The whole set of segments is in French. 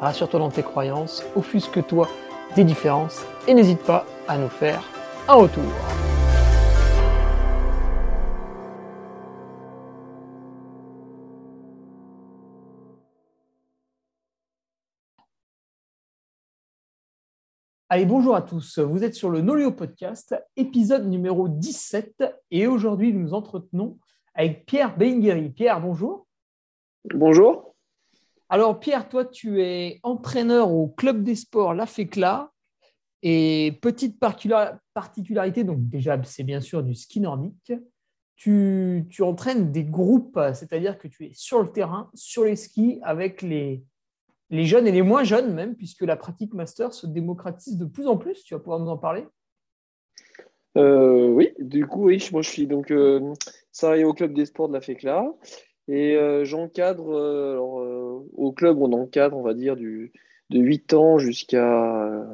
rassure-toi dans tes croyances, offusque-toi des différences et n'hésite pas à nous faire un retour. Allez, bonjour à tous. Vous êtes sur le Nolio Podcast, épisode numéro 17. Et aujourd'hui, nous nous entretenons avec Pierre Bengueri. Pierre, bonjour. Bonjour. Alors, Pierre, toi, tu es entraîneur au Club des Sports La Fécla. Et petite particularité, donc déjà, c'est bien sûr du ski nordique. Tu, entraînes des groupes, c'est-à-dire que tu es sur le terrain, sur les skis, avec les, jeunes et les moins jeunes même, puisque la pratique master se démocratise de plus en plus. Tu vas pouvoir nous en parler? Euh, Oui, du coup, oui, moi je suis donc euh, salarié au Club des Sports de La Fécla. Et euh, j'encadre, euh, euh, au club, on encadre, on va dire, du, de 8 ans jusqu'à.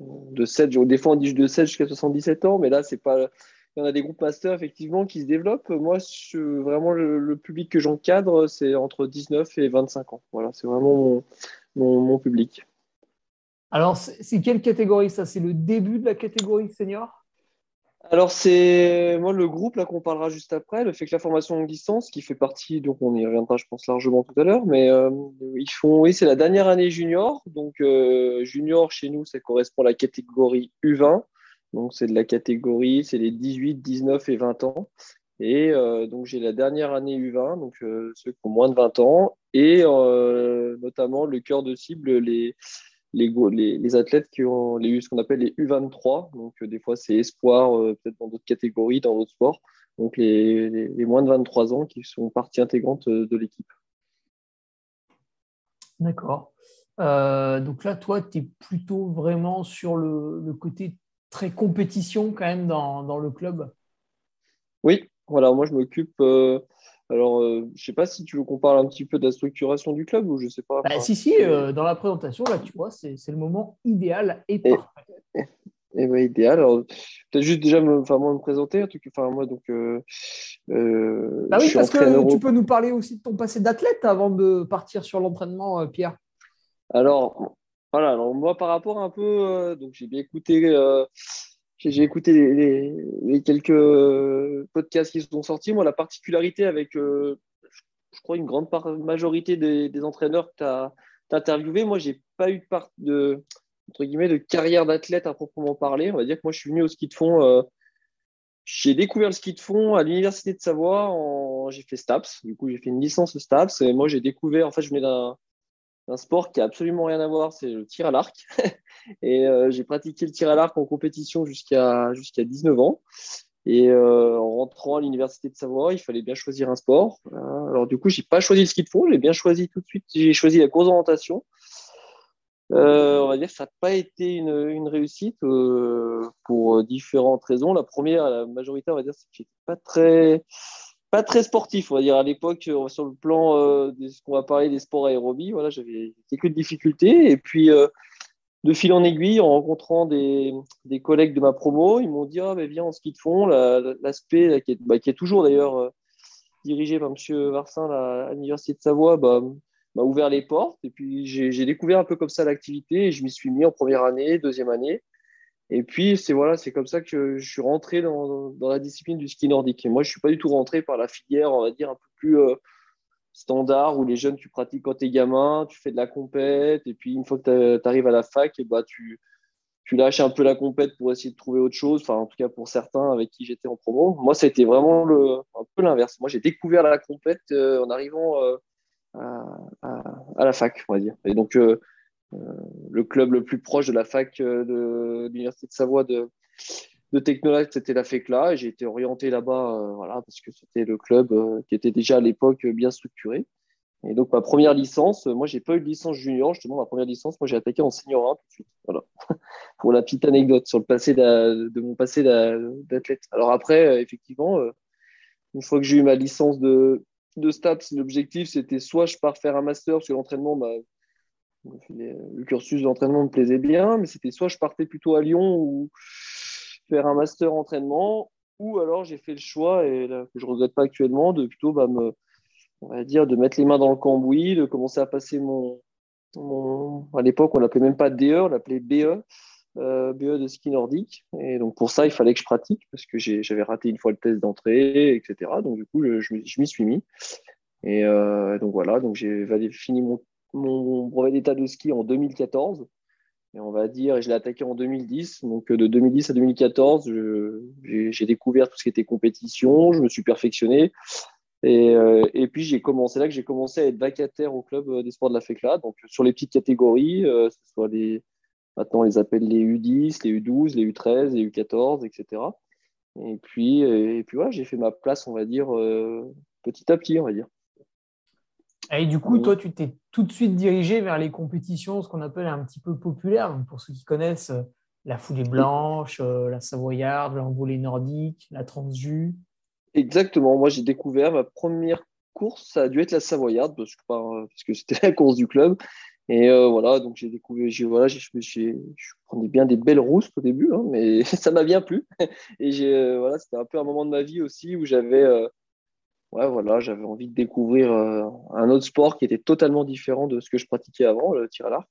de 7, des fois on dit de 7 jusqu'à 77 ans, mais là, c'est pas. Il y en a des groupes masters, effectivement, qui se développent. Moi, vraiment, le, public que j'encadre, c'est entre 19 et 25 ans. Voilà, c'est vraiment mon, mon public. Alors, c'est quelle catégorie ça? C'est le début de la catégorie senior? Alors, c'est moi le groupe là qu'on parlera juste après, le fait que la formation longue distance, qui fait partie, donc on y reviendra, je pense, largement tout à l'heure, mais euh, ils font, oui, c'est la dernière année junior. Donc, euh, junior chez nous, ça correspond à la catégorie U20. Donc, c'est de la catégorie, c'est les 18, 19 et 20 ans. Et euh, donc, j'ai la dernière année U20, donc ceux qui ont moins de 20 ans, et notamment le cœur de cible, les les, les, athlètes qui ont les, ce qu'on appelle les U23. Donc, euh, des fois, c'est espoir, euh, peut-être dans d'autres catégories, dans d'autres sports. Donc, les, les, moins de 23 ans qui sont partie intégrante euh, de l'équipe. D'accord. donc là, toi, tu es plutôt vraiment sur le, le, côté très compétition quand même dans, dans le club? Oui, voilà, moi je m'occupe alors, euh, je ne sais pas si tu veux qu'on parle un petit peu de la structuration du club ou je sais pas. Bah, si, si, euh, dans la présentation, là, tu vois, c'est le moment idéal et parfait. Et, et bah, idéal. Alors, peut-être juste déjà me, moi, me présenter. Enfin, moi, donc. Euh, bah oui, parce que tu peux nous parler aussi de ton passé d'athlète avant de partir sur l'entraînement, Pierre. Alors, voilà. Alors, moi, par rapport un peu. donc, j'ai bien écouté j'ai écouté les, quelques podcasts qui sont sortis. Moi, la particularité avec, euh, je crois, une grande majorité des, entraîneurs que tu as, interviewés, moi, j'ai pas eu de, entre guillemets, de carrière d'athlète à proprement parler. On va dire que moi, je suis venu au ski de fond. Euh, j'ai découvert le ski de fond à l'université de Savoie. J'ai fait STAPS. Du coup, j'ai fait une licence STAPS. Et moi, j'ai découvert, en fait, je venais d'un un sport qui a absolument rien à voir, c'est le tir à l'arc. et euh, j'ai pratiqué le tir à l'arc en compétition jusqu'à jusqu'à 19 ans. Et euh, en rentrant à l'université de Savoie, il fallait bien choisir un sport. alors du coup, j'ai pas choisi le ski de fond, j'ai bien choisi tout de suite. J'ai choisi la course d'orientation. Euh, on va dire que ça n'a pas été une, une réussite pour différentes raisons. La première, la majorité, on va dire, c'est que j'étais pas très pas très sportif, on va dire. À l'époque, euh, sur le plan euh, de ce qu'on va parler des sports aérobies, voilà, j'avais quelques difficultés. Et puis, euh, de fil en aiguille, en rencontrant des, des collègues de ma promo, ils m'ont dit ah, viens en ski de fond. L'aspect qui, bah, qui, est toujours d'ailleurs dirigé par M. Varsin à l'Université de Savoie bah, m'a ouvert les portes. Et puis, j'ai découvert un peu comme ça l'activité et je m'y suis mis en première année, deuxième année. Et puis, c'est voilà, c'est comme ça que je suis rentré dans, dans, la discipline du ski nordique. Moi, je suis pas du tout rentré par la filière, on va dire, un peu plus euh, standard, où les jeunes, tu pratiques quand tu es gamin, tu fais de la compète, et puis une fois que tu arrives à la fac, et bah, tu, tu lâches un peu la compète pour essayer de trouver autre chose. Enfin, en tout cas, pour certains avec qui j'étais en promo. Moi, ça a été vraiment le, un peu l'inverse. Moi, j'ai découvert la compète euh, en arrivant euh, à, à, la fac, on va dire. Et donc, le club le plus proche de la fac euh, de, l'Université de Savoie de, de c'était la FECLA. J'ai été orienté là-bas euh, voilà, parce que c'était le club qui était déjà à l'époque bien structuré. Et donc, ma première licence, moi, j'ai pas eu de licence junior. Justement, ma première licence, moi, j'ai attaqué en senior 1 tout de suite. Voilà. Pour la petite anecdote sur le passé de, mon passé d'athlète. Alors après, euh, effectivement, euh, une fois que j'ai eu ma licence de, de STAPS, l'objectif, c'était soit je pars faire un master, parce l'entraînement, bah, le cursus d'entraînement me plaisait bien, mais c'était soit je partais plutôt à Lyon ou faire un master entraînement, ou alors j'ai fait le choix, et là, que je ne regrette pas actuellement, de plutôt bah, me on va dire, de mettre les mains dans le cambouis, de commencer à passer mon. à l'époque, on l'appelait même pas DE, on l'appelait BE, euh, BE de ski nordique. Et donc, pour ça, il fallait que je pratique parce que j'avais raté une fois le test d'entrée, etc. Donc, du coup, je, je m'y suis mis. Et euh, donc, voilà, donc j'ai fini mon, mon brevet d'état de ski en 2014. Et on va dire, je l'ai attaqué en 2010. Donc, de 2010 à 2014, j'ai découvert tout ce qui était compétition, je me suis perfectionné. Et, euh, et puis j'ai commencé là que j'ai commencé à être vacataire au club euh, des sports de la FECLA, donc sur les petites catégories, euh, ce soit les maintenant on les appelle les U10, les U12, les U13, les U14, etc. Et puis et puis voilà, j'ai fait ma place, on va dire petit à petit, on va dire. Et du coup, toi, tu t'es tout de suite dirigé vers les compétitions, ce qu'on appelle un petit peu populaires. pour ceux qui connaissent la foulée blanche, la savoyarde, l'envolée nordique, la transjus. Exactement. Moi, j'ai découvert ma première course, ça a dû être la Savoyarde, parce que, parce que c'était la course du club. Et euh, voilà, donc j'ai découvert, j'ai, voilà, j'ai, je prenais bien des belles rousses au début, hein, mais ça m'a bien plu. Et j'ai, euh, voilà, c'était un peu un moment de ma vie aussi où j'avais, euh, ouais, voilà, j'avais envie de découvrir un autre sport qui était totalement différent de ce que je pratiquais avant, le tir à l'arc.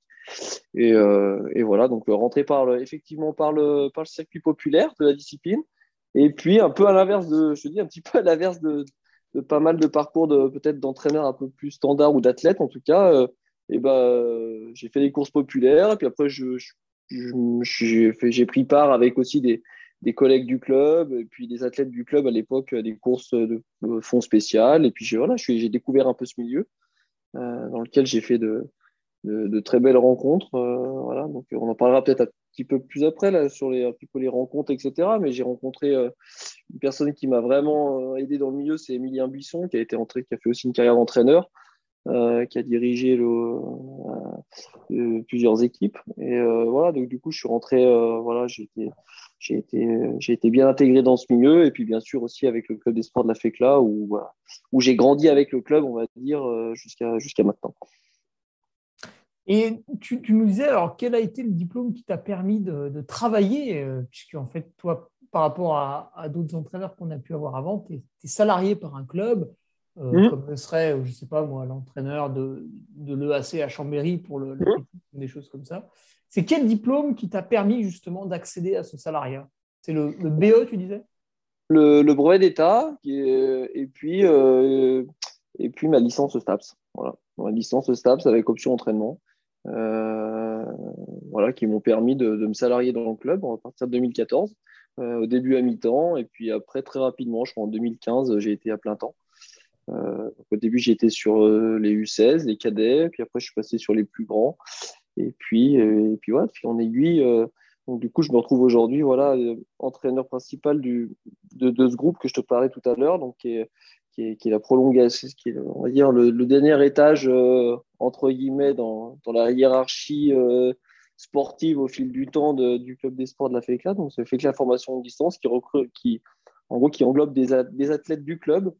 Et, et voilà, donc rentrer par le, effectivement par le, par le circuit populaire de la discipline. Et puis, un peu à l'inverse de, je dis un petit peu à l'inverse de, de, pas mal de parcours de peut-être d'entraîneurs un peu plus standards ou d'athlètes en tout cas, euh, et ben, j'ai fait des courses populaires et puis après, je, j'ai pris part avec aussi des, des, collègues du club puis des athlètes du club à l'époque, des courses de, fonds spéciales. Et puis j'ai voilà, découvert un peu ce milieu euh, dans lequel j'ai fait de, de, très belles rencontres. Euh, voilà, donc on en parlera peut-être un petit peu plus après là, sur les, les rencontres, etc. Mais j'ai rencontré euh, une personne qui m'a vraiment euh, aidé dans le milieu, c'est Emilien Buisson, qui a été entré, qui a fait aussi une carrière d'entraîneur. Qui a dirigé le, plusieurs équipes. Et voilà donc du coup je suis rentré voilà j'ai été j'ai été j'ai été bien intégré dans ce milieu. Et puis bien sûr aussi avec le club des sports de la FECLA où où j'ai grandi avec le club on va dire jusqu'à jusqu'à maintenant. Et tu, nous disais, alors, quel a été le diplôme qui t'a permis de, travailler euh, Puisque, en fait, toi, par rapport à, d'autres entraîneurs qu'on a pu avoir avant, tu es, salarié par un club, euh, mmh. comme le serait, je ne sais pas moi, l'entraîneur de, de l'EAC à Chambéry pour le, mmh. des choses comme ça. C'est quel diplôme qui t'a permis justement d'accéder à ce salariat? C'est le, BE, tu disais? Le, brevet d'État, et, puis, euh, et puis ma licence STAPS. Voilà. Ma licence STAPS avec option entraînement. Euh, voilà, qui m'ont permis de, me salarier dans le club à partir de 2014, euh, au début à mi-temps, et puis après très rapidement, je crois en 2015, j'ai été à plein temps. Euh, au début, été sur les U16, les cadets, puis après, je suis passé sur les plus grands. Et puis, et puis voilà, puis en aiguille, donc du coup, je me retrouve aujourd'hui, voilà, entraîneur principal de, ce groupe que je te parlais tout à l'heure, donc qui est, qui est, la prolongation, on va dire, le, dernier étage, euh, entre guillemets, dans, dans la hiérarchie euh, sportive au fil du temps du club des sports de la FECLA. Donc, c'est FECLA Formation de Distance qui, recrute, qui, en gros, qui englobe des, athlètes du club,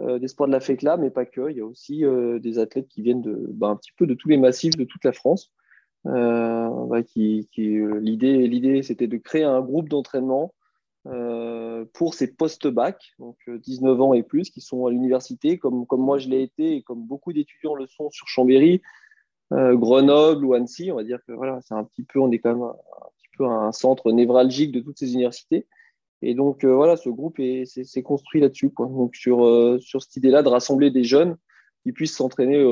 euh, des sports de la FECLA, mais pas que. Il y a aussi des athlètes qui viennent de, bah, un petit peu de tous les massifs de toute la France. Qui, qui l'idée, l'idée, c'était de créer un groupe d'entraînement euh, pour ces post-bac, donc 19 euh, ans et plus, qui sont à l'université, comme, moi je l'ai été et comme beaucoup d'étudiants le sont sur Chambéry, euh, Grenoble ou Annecy. On va dire que voilà, c'est un petit peu, on est quand même un, petit peu un centre névralgique de toutes ces universités. Et donc voilà, ce groupe s'est construit là-dessus, Donc sur, sur cette idée-là de rassembler des jeunes qui puissent s'entraîner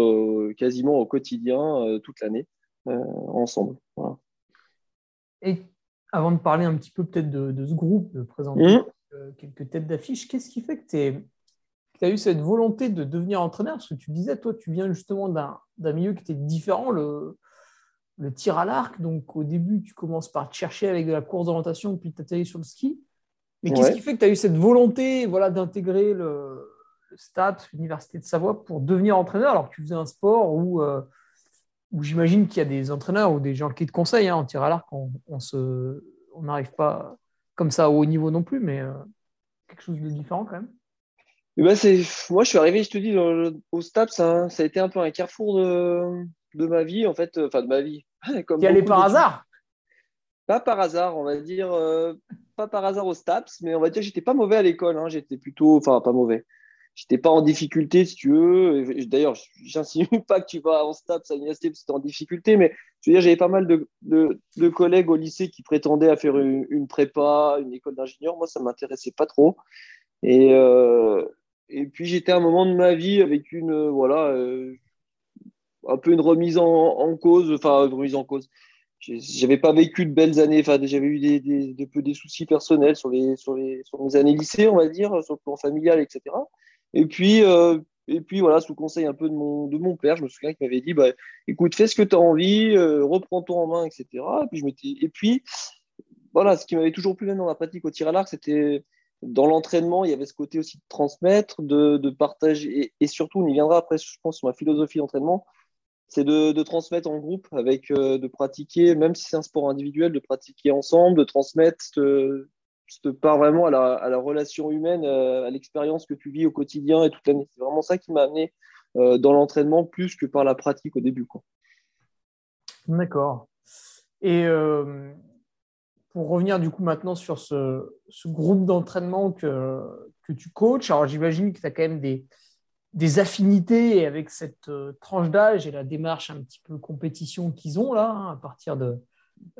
quasiment au quotidien toute l'année ensemble. Voilà. Et avant de parler un petit peu peut-être de, ce groupe, de présenter mmh. euh, quelques têtes d'affiche, qu'est-ce qui fait que tu as eu cette volonté de devenir entraîneur? Parce que tu disais, toi, tu viens justement d'un milieu qui était différent, le, le tir à l'arc. Donc, au début, tu commences par te chercher avec de la course d'orientation, puis tu atterris sur le ski. Mais qu'est-ce qui fait que tu as eu cette volonté voilà, d'intégrer STAPS, l'Université de Savoie, pour devenir entraîneur alors que tu faisais un sport où, où j'imagine qu'il y a des entraîneurs ou des gens qui te conseillent hein, en tir à l'arc, on, on n'arrive pas comme ça au haut niveau non plus, mais quelque chose de différent quand même. Eh ben, moi, je suis arrivé, je te dis, au STAPS, ça, ça a été un peu un carrefour de, de ma vie, en fait, enfin de ma vie. Comme es allé par hasard Pas par hasard, on va dire, euh, pas par hasard au STAPS, mais on va dire que j'étais pas mauvais à l'école. Hein. j'étais plutôt, enfin pas mauvais. J'étais pas en difficulté, si tu veux. D'ailleurs, j'insinue pas que tu vas en STAPS à l'université parce que tu en difficulté, mais je veux dire, j'avais pas mal de, collègues au lycée qui prétendaient à faire une, prépa, une école d'ingénieur. Moi, ça m'intéressait pas trop. Et, euh, puis, j'étais à un moment de ma vie avec une, voilà, euh, un peu une remise en, cause, enfin, une remise en cause. J'avais pas vécu de belles années, enfin, j'avais eu des, des, des soucis personnels sur, les, sur, les, sur mes années lycée, on va dire, sur le plan familial, etc. Et puis, euh, et puis voilà, sous conseil un peu de mon, de mon père, je me souviens qu'il m'avait dit bah, écoute, fais ce que tu as envie, euh, reprends-toi en main, etc. Et puis, je et puis, voilà, ce qui m'avait toujours plu même dans la pratique au tir à l'arc, c'était dans l'entraînement, il y avait ce côté aussi de transmettre, de, de partager, et, surtout, on y viendra après, je pense, sur ma philosophie d'entraînement, c'est de, transmettre en groupe, avec euh, de pratiquer, même si c'est un sport individuel, de pratiquer ensemble, de transmettre cette, part vraiment à la, relation humaine, euh, à l'expérience que tu vis au quotidien et toute l'année. C'est vraiment ça qui m'a amené euh, dans l'entraînement plus que par la pratique au début. D'accord. Et pour revenir du coup maintenant sur ce, groupe d'entraînement que, que tu coaches, alors j'imagine que tu as quand même des, des affinités avec cette euh, tranche d'âge et la démarche un petit peu compétition qu'ils ont là, hein, à partir de,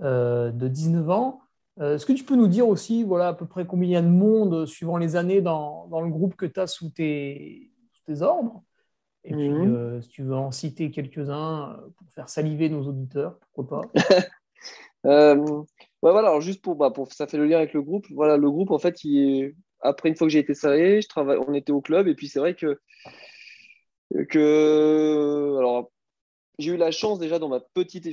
euh, de 19 ans. Euh, est-ce que tu peux nous dire aussi voilà, à peu près combien il y a de monde suivant les années dans, dans le groupe que tu as sous tes, tes, ordres? Et puis, mhm. si tu veux en citer quelques-uns pour faire saliver nos auditeurs, pourquoi pas? Voilà, alors juste pour, bah, pour, ça fait le lien avec le groupe. Voilà, le groupe, en fait, il après, une fois que j'ai été salarié, on était au club. Et puis, c'est vrai que, que alors, j'ai eu la chance déjà dans ma petite.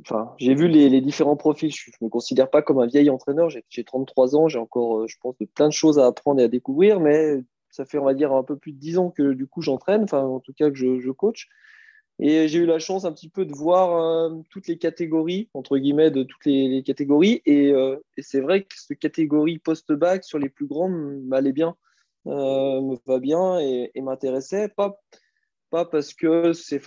Enfin, j'ai vu les, différents profils. Je ne me considère pas comme un vieil entraîneur. J'ai 33 ans. J'ai encore, euh, je pense, de plein de choses à apprendre et à découvrir. Mais ça fait, on va dire, un peu plus de 10 ans que du coup j'entraîne. Enfin, en tout cas, que je, je coach. Et j'ai eu la chance un petit peu de voir euh, toutes les catégories, entre guillemets, de toutes les, catégories. Euh, et, c'est vrai que cette catégorie post-bac sur les plus grands m'allait bien, euh, me va bien et, m'intéressait. Pas, pas parce que c'est,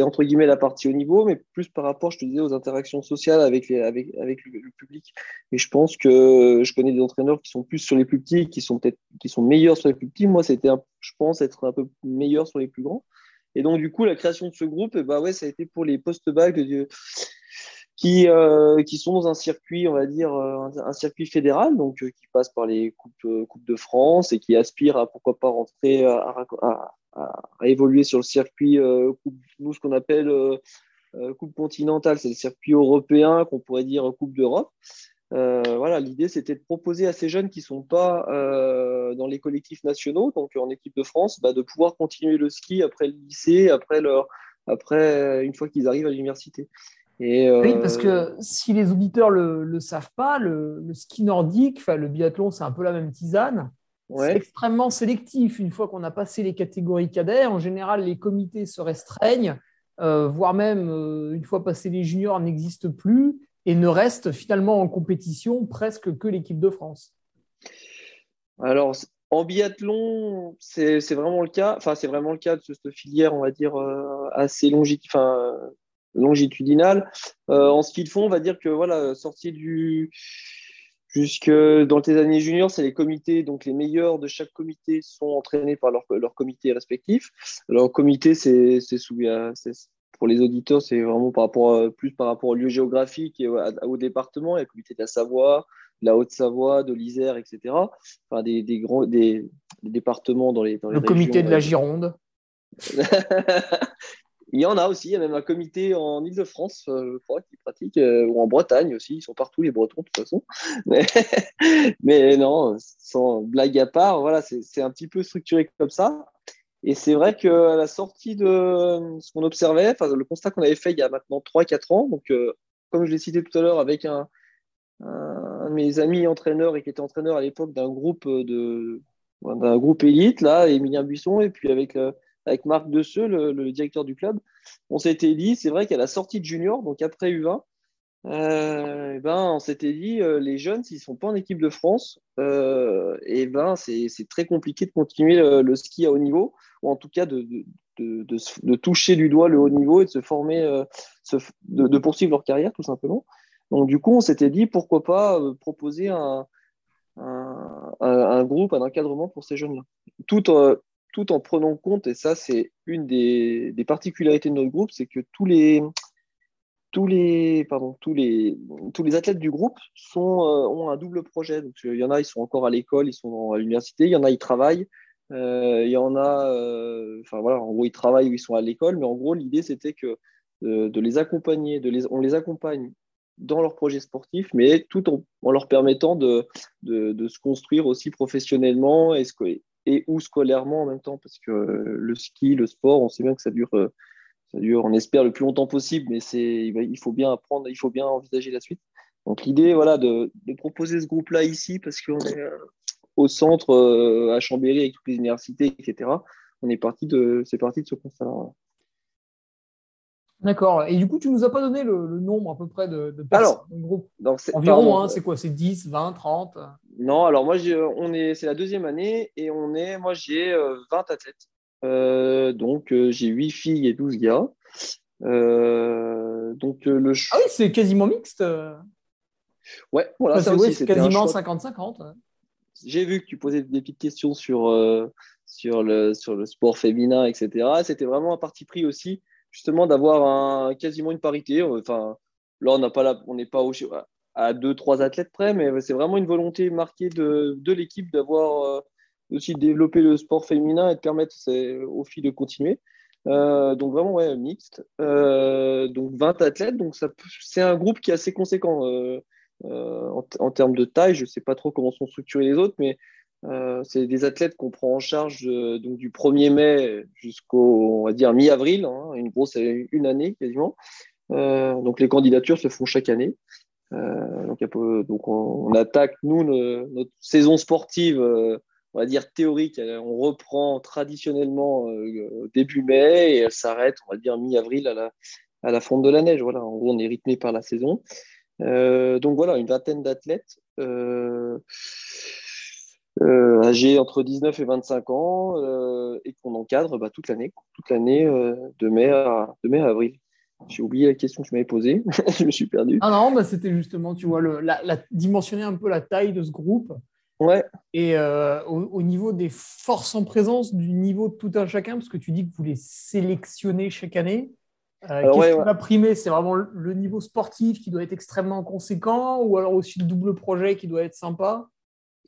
entre guillemets la partie au niveau, mais plus par rapport, je te disais, aux interactions sociales avec, les, avec, avec le, public. Et je pense que je connais des entraîneurs qui sont plus sur les plus petits, qui sont peut-être qui sont meilleurs sur les plus petits. Moi, c'était, je pense, être un peu meilleur sur les plus grands. Et donc, du coup, la création de ce groupe, bah ouais, ça a été pour les post-bac qui, euh, qui sont dans un circuit, on va dire, euh, un, circuit fédéral, donc euh, qui passe par les coupes, coupes de France et qui aspire à pourquoi pas rentrer, à, évoluer sur le circuit, nous, ce qu'on appelle Coupe continentale, c'est le circuit européen, qu'on pourrait dire Coupe d'Europe. Euh, voilà, l'idée c'était de proposer à ces jeunes qui ne sont pas euh, dans les collectifs nationaux, donc en équipe de France, bah, de pouvoir continuer le ski après le lycée, après, leur, après une fois qu'ils arrivent à l'université. Et, euh, Oui, parce que si les auditeurs ne le, savent pas, le, ski nordique, le biathlon, c'est un peu la même tisane. C'est extrêmement sélectif. Une fois qu'on a passé les catégories cadets, en général, les comités se restreignent, voire même, une fois passé les juniors, n'existent plus et ne reste finalement en compétition presque que l'équipe de France Alors, en biathlon, c'est vraiment le cas. Enfin, c'est vraiment le cas de cette filière, on va dire, euh, assez longitudinale. Euh, en ski de fond, on va dire que, voilà, sorti du. Jusque dans tes années juniors, c'est les comités, donc les meilleurs de chaque comité sont entraînés par leur, leur comité respectif. Alors, comité, c'est pour les auditeurs, c'est vraiment par rapport plus par rapport au lieu géographique et au, département. Il y a le comité de la Savoie, de la Haute-Savoie, de l'Isère, etc. Enfin, des, des des, départements dans les, dans Le comité de la Gironde. il y en a aussi, il y a même un comité en Ile-de-France, euh, je crois, qui pratique, euh, ou en Bretagne aussi, ils sont partout les Bretons de toute façon. Mais, mais non, sans blague à part, voilà, c'est un petit peu structuré comme ça. Et c'est vrai qu'à la sortie de ce qu'on observait, enfin, le constat qu'on avait fait il y a maintenant 3-4 ans, euh, comme je l'ai cité tout à l'heure avec un, de mes amis entraîneurs et qui était entraîneur à l'époque d'un groupe de, d'un groupe élite, là, Emilien Buisson, et puis avec, avec Marc Desseux, le, le, directeur du club. On s'était dit, c'est vrai qu'à la sortie de junior, donc après U20, euh, eh ben, on s'était dit, euh, les jeunes, s'ils ne sont pas en équipe de France, euh, et eh ben, c'est très compliqué de continuer le, ski à haut niveau, ou en tout cas de, de, de, toucher du doigt le haut niveau et de se former, de, poursuivre leur carrière, tout simplement. Donc, du coup, on s'était dit, pourquoi pas proposer un, un, un, groupe, un encadrement pour ces jeunes-là. Tout, tout en prenant compte, et ça, c'est une des, des particularités de notre groupe, c'est que tous les tous les, pardon, tous les, tous les athlètes du groupe sont, euh, ont un double projet. Donc, il y en a, ils sont encore à l'école, ils sont à l'université. Il y en a, ils travaillent. Euh, il y en a, euh, enfin voilà, en gros, ils travaillent ou ils sont à l'école. Mais en gros, l'idée, c'était que de les accompagner, de les, on les accompagne dans leur projet sportif, mais tout en, leur permettant de, de, de, se construire aussi professionnellement et, et ou scolairement en même temps, parce que le ski, le sport, on sait bien que ça dure ça dure, on espère, le plus longtemps possible, mais il faut bien apprendre, il faut bien envisager la suite. Donc l'idée, voilà, de, proposer ce groupe-là ici, parce qu'on est euh, au centre, euh, à Chambéry, avec toutes les universités, etc. On est parti de, c'est parti de ce constat-là. D'accord. Et du coup, tu nous as pas donné le, nombre à peu près de, personnes alors, groupe? Environ, hein, c'est quoi? C'est 10, 20, 30 Non, alors moi, on est, c'est la deuxième année et on est, moi, j'ai 20 euh, athlètes. Euh, donc, euh, j'ai 8 filles et 12 gars. Euh, donc, le Ah oui, c'est quasiment mixte. Ouais, voilà, ça aussi, c'est quasiment 50-50. J'ai vu que tu posais des petites questions sur, sur, le, sur le sport féminin, etc. C'était vraiment un parti pris aussi, justement, d'avoir un, quasiment une parité. Enfin, là, on n'a pas on n'est pas au, à deux, trois athlètes près, mais c'est vraiment une volonté marquée de, de l'équipe d'avoir aussi développer le sport féminin et de permettre aux filles de continuer. Euh, donc vraiment ouais, mixte. Euh, donc 20 athlètes, donc c'est un groupe qui est assez conséquent euh, en, termes de taille. Je ne sais pas trop comment sont structurés les autres, mais c'est des athlètes qu'on prend en charge donc du 1er mai jusqu'au on va dire mi-avril, hein, une grosse une année quasiment. donc les candidatures se font chaque année. donc, donc on, attaque nous notre saison sportive on va dire théorique, on reprend traditionnellement euh, début mai et elle s'arrête, on va dire mi-avril à la, fonte de la neige. Voilà, en gros, on est rythmé par la saison. Euh, donc voilà, une vingtaine d'athlètes euh, âgés entre 19 et 25 ans et qu'on encadre bah, toute l'année, toute l'année de, mai à, avril. J'ai oublié la question que je m'avais posée, je me suis perdu. Ah non, bah, c'était justement, tu vois, dimensionner un peu la taille de ce groupe. Ouais. Et euh, au, niveau des forces en présence, du niveau de tout un chacun, parce que tu dis que vous les sélectionnez chaque année, euh, qu'est-ce qui va primer? C'est vraiment le niveau sportif qui doit être extrêmement conséquent ou alors aussi le double projet qui doit être sympa?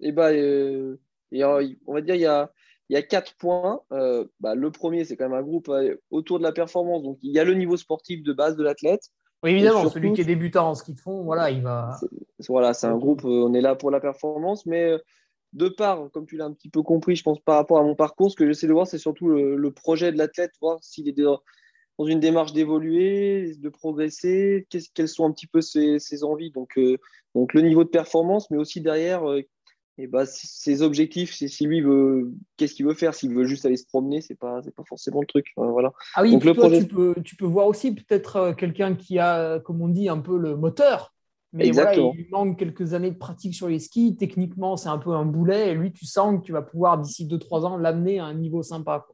Eh ben, euh, on va dire il y a, il y a quatre points. Bah, le premier, c'est quand même un groupe autour de la performance. Donc, il y a le niveau sportif de base de l'athlète. Oui, évidemment, celui qui est débutant en ski de fond, voilà, il va. Voilà, c'est un groupe, euh, on est là pour la performance, mais euh, de part, comme tu l'as un petit peu compris, je pense par rapport à mon parcours, ce que j'essaie de voir, c'est surtout le, projet de l'athlète, voir s'il est dans une démarche d'évoluer, de progresser, quelles sont un petit peu ses, envies. Donc, euh, donc, le niveau de performance, mais aussi derrière, et bah, ses objectifs, c'est si lui veut, qu'est-ce qu'il veut faire, s'il veut juste aller se promener, c'est pas, c'est pas forcément le truc. voilà. Ah oui, tu, peux, tu peux voir aussi peut-être euh, quelqu'un qui a, comme on dit, un peu le moteur, mais voilà, il lui manque quelques années de pratique sur les skis. Techniquement, c'est un peu un boulet, et lui, tu sens que tu vas pouvoir d'ici 2-3 ans l'amener à un niveau sympa.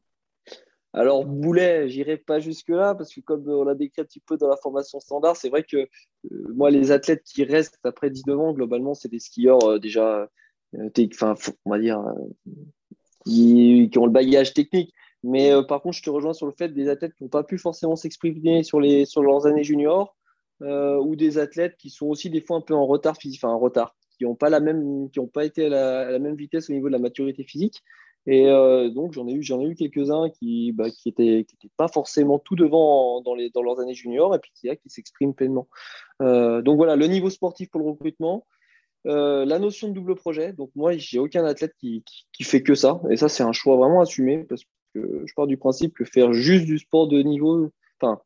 Alors, boulet, j'irai pas jusque-là, parce que comme on l'a décrit un petit peu dans la formation standard, c'est vrai que euh, moi, les athlètes qui restent après 19 ans, globalement, c'est des skieurs euh, déjà dire, euh, qui, ont le bagage technique. Mais euh, par contre, je te rejoins sur le fait des athlètes qui n'ont pas pu forcément s'exprimer sur, sur leurs années juniors, ou des athlètes qui sont aussi des fois un peu en retard physique, en retard, qui n'ont pas pas été à la, même vitesse au niveau de la maturité physique. Et donc j'en ai eu, eu quelques-uns qui, bah, qui qui pas forcément tout devant dans, les, dans leurs années juniors, et puis qui, qui s'expriment pleinement. donc voilà, le niveau sportif pour le recrutement. Euh, la notion de double projet, donc moi, j'ai aucun athlète qui, fait que ça. Et ça, c'est un choix vraiment assumé parce que je pars du principe que faire juste du sport de haut niveau, enfin,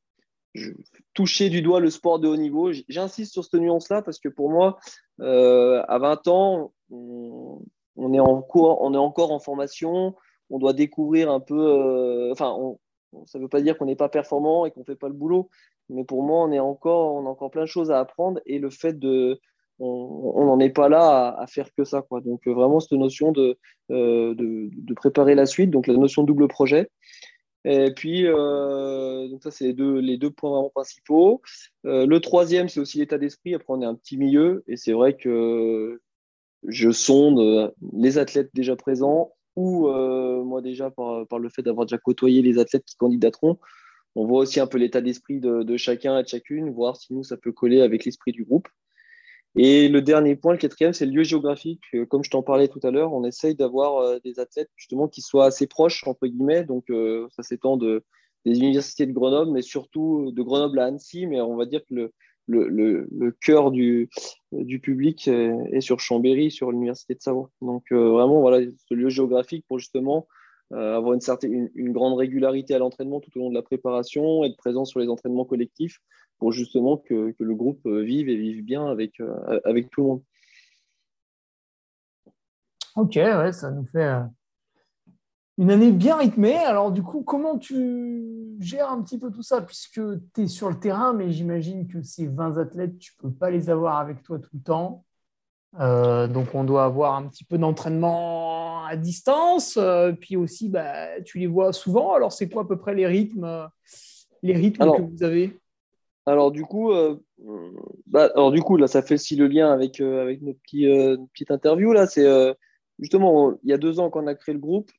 toucher du doigt le sport de haut niveau, j'insiste sur cette nuance-là parce que pour moi, euh, à 20 ans, on, est encore en formation, on doit découvrir un peu. enfin, ça ne veut pas dire qu'on n'est pas performant et qu'on ne fait pas le boulot, mais pour moi, on est encore, on a encore plein de choses à apprendre et le fait de, on n'en est pas là à, faire que ça. Quoi. Donc vraiment cette notion de, de, préparer la suite, donc la notion de double projet. Et puis, euh, donc ça, c'est les deux, points vraiment principaux. Euh, le troisième, c'est aussi l'état d'esprit. Après, on est un petit milieu et c'est vrai que je sonde les athlètes déjà présents ou euh, moi déjà par, par, le fait d'avoir déjà côtoyé les athlètes qui candidateront. On voit aussi un peu l'état d'esprit de, de, chacun et de chacune, voir si nous, ça peut coller avec l'esprit du groupe. Et le dernier point, le quatrième, c'est le lieu géographique. Euh, comme je t'en parlais tout à l'heure, on essaye d'avoir euh, des athlètes justement qui soient assez proches, entre guillemets. Donc, euh, ça s'étend de, des universités de Grenoble, mais surtout de Grenoble à Annecy. Mais on va dire que le, cœur du public est, sur Chambéry, sur l'université de Savoie. Donc, vraiment, voilà, ce lieu géographique pour justement avoir une, grande régularité à l'entraînement tout au long de la préparation, être présent sur les entraînements collectifs pour justement que, le groupe euh, vive et vive bien avec, euh, avec tout le monde. Ok, ouais, ça nous fait euh, une année bien rythmée. Alors du coup, comment tu gères un petit peu tout ça? Puisque tu es sur le terrain, mais j'imagine que ces 20 athlètes, tu ne peux pas les avoir avec toi tout le temps. Donc on doit avoir un petit peu d'entraînement à distance. puis aussi, bah, tu les vois souvent. Alors c'est quoi à peu près les rythmes, les rythmes que vous avez? alors du coup, euh, bah, alors du coup là, ça fait aussi le lien avec euh, avec notre petit, euh, petite interview là. C'est justement il y a deux ans qu'on a créé le groupe.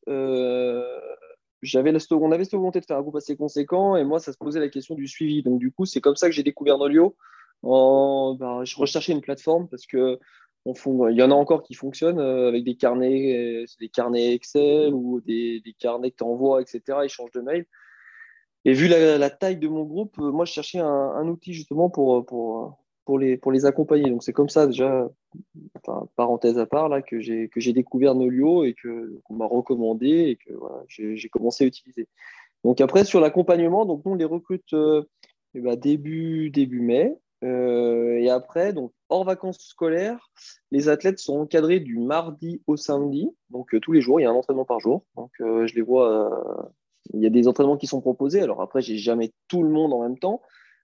j'avais on avait cette volonté de faire un groupe assez conséquent et moi ça se posait la question du suivi. Donc du coup, c'est comme ça que j'ai découvert Nolio. En, bah, je recherchais une plateforme parce que il y en a encore qui fonctionnent avec des carnets, des carnets Excel ou des, carnets que tu envoies, etc. Échange de mails. Et vu la, taille de mon groupe, euh, moi, je cherchais un, outil justement pour, euh, pour, euh, pour, les, pour les accompagner. Donc, c'est comme ça, déjà, parenthèse à part, là, que j'ai, découvert Nolio et que, qu'on m'a recommandé et que j'ai, commencé à utiliser. Donc, après, sur l'accompagnement, donc, nous, on les recrute eh ben, début, début mai. Et après, donc, hors vacances scolaires, les athlètes sont encadrés du mardi au samedi. Donc, tous les jours, il y a un entraînement par jour. Donc, je les vois il y a des entraînements qui sont proposés. Alors après, j'ai jamais tout le monde en même temps,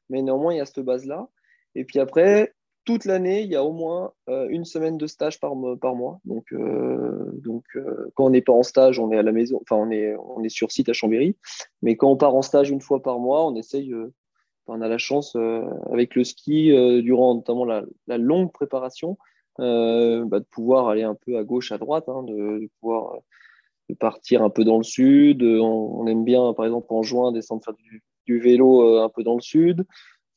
mais néanmoins, il y a cette base-là. Et puis après, toute l'année, il y a au moins euh, une semaine de stage par, par mois. Donc, euh, donc euh, quand on n'est pas en stage, on est à la maison, enfin, on est, on est sur site à Chambéry. Mais quand on part en stage une fois par mois, on essaye, on a la chance avec le ski, durant notamment la, longue préparation, bah, de pouvoir aller un peu à gauche, à droite, hein, de, pouvoir partir un peu dans le sud. On, aime bien, par exemple, en juin, descendre faire du, vélo euh, un peu dans le sud.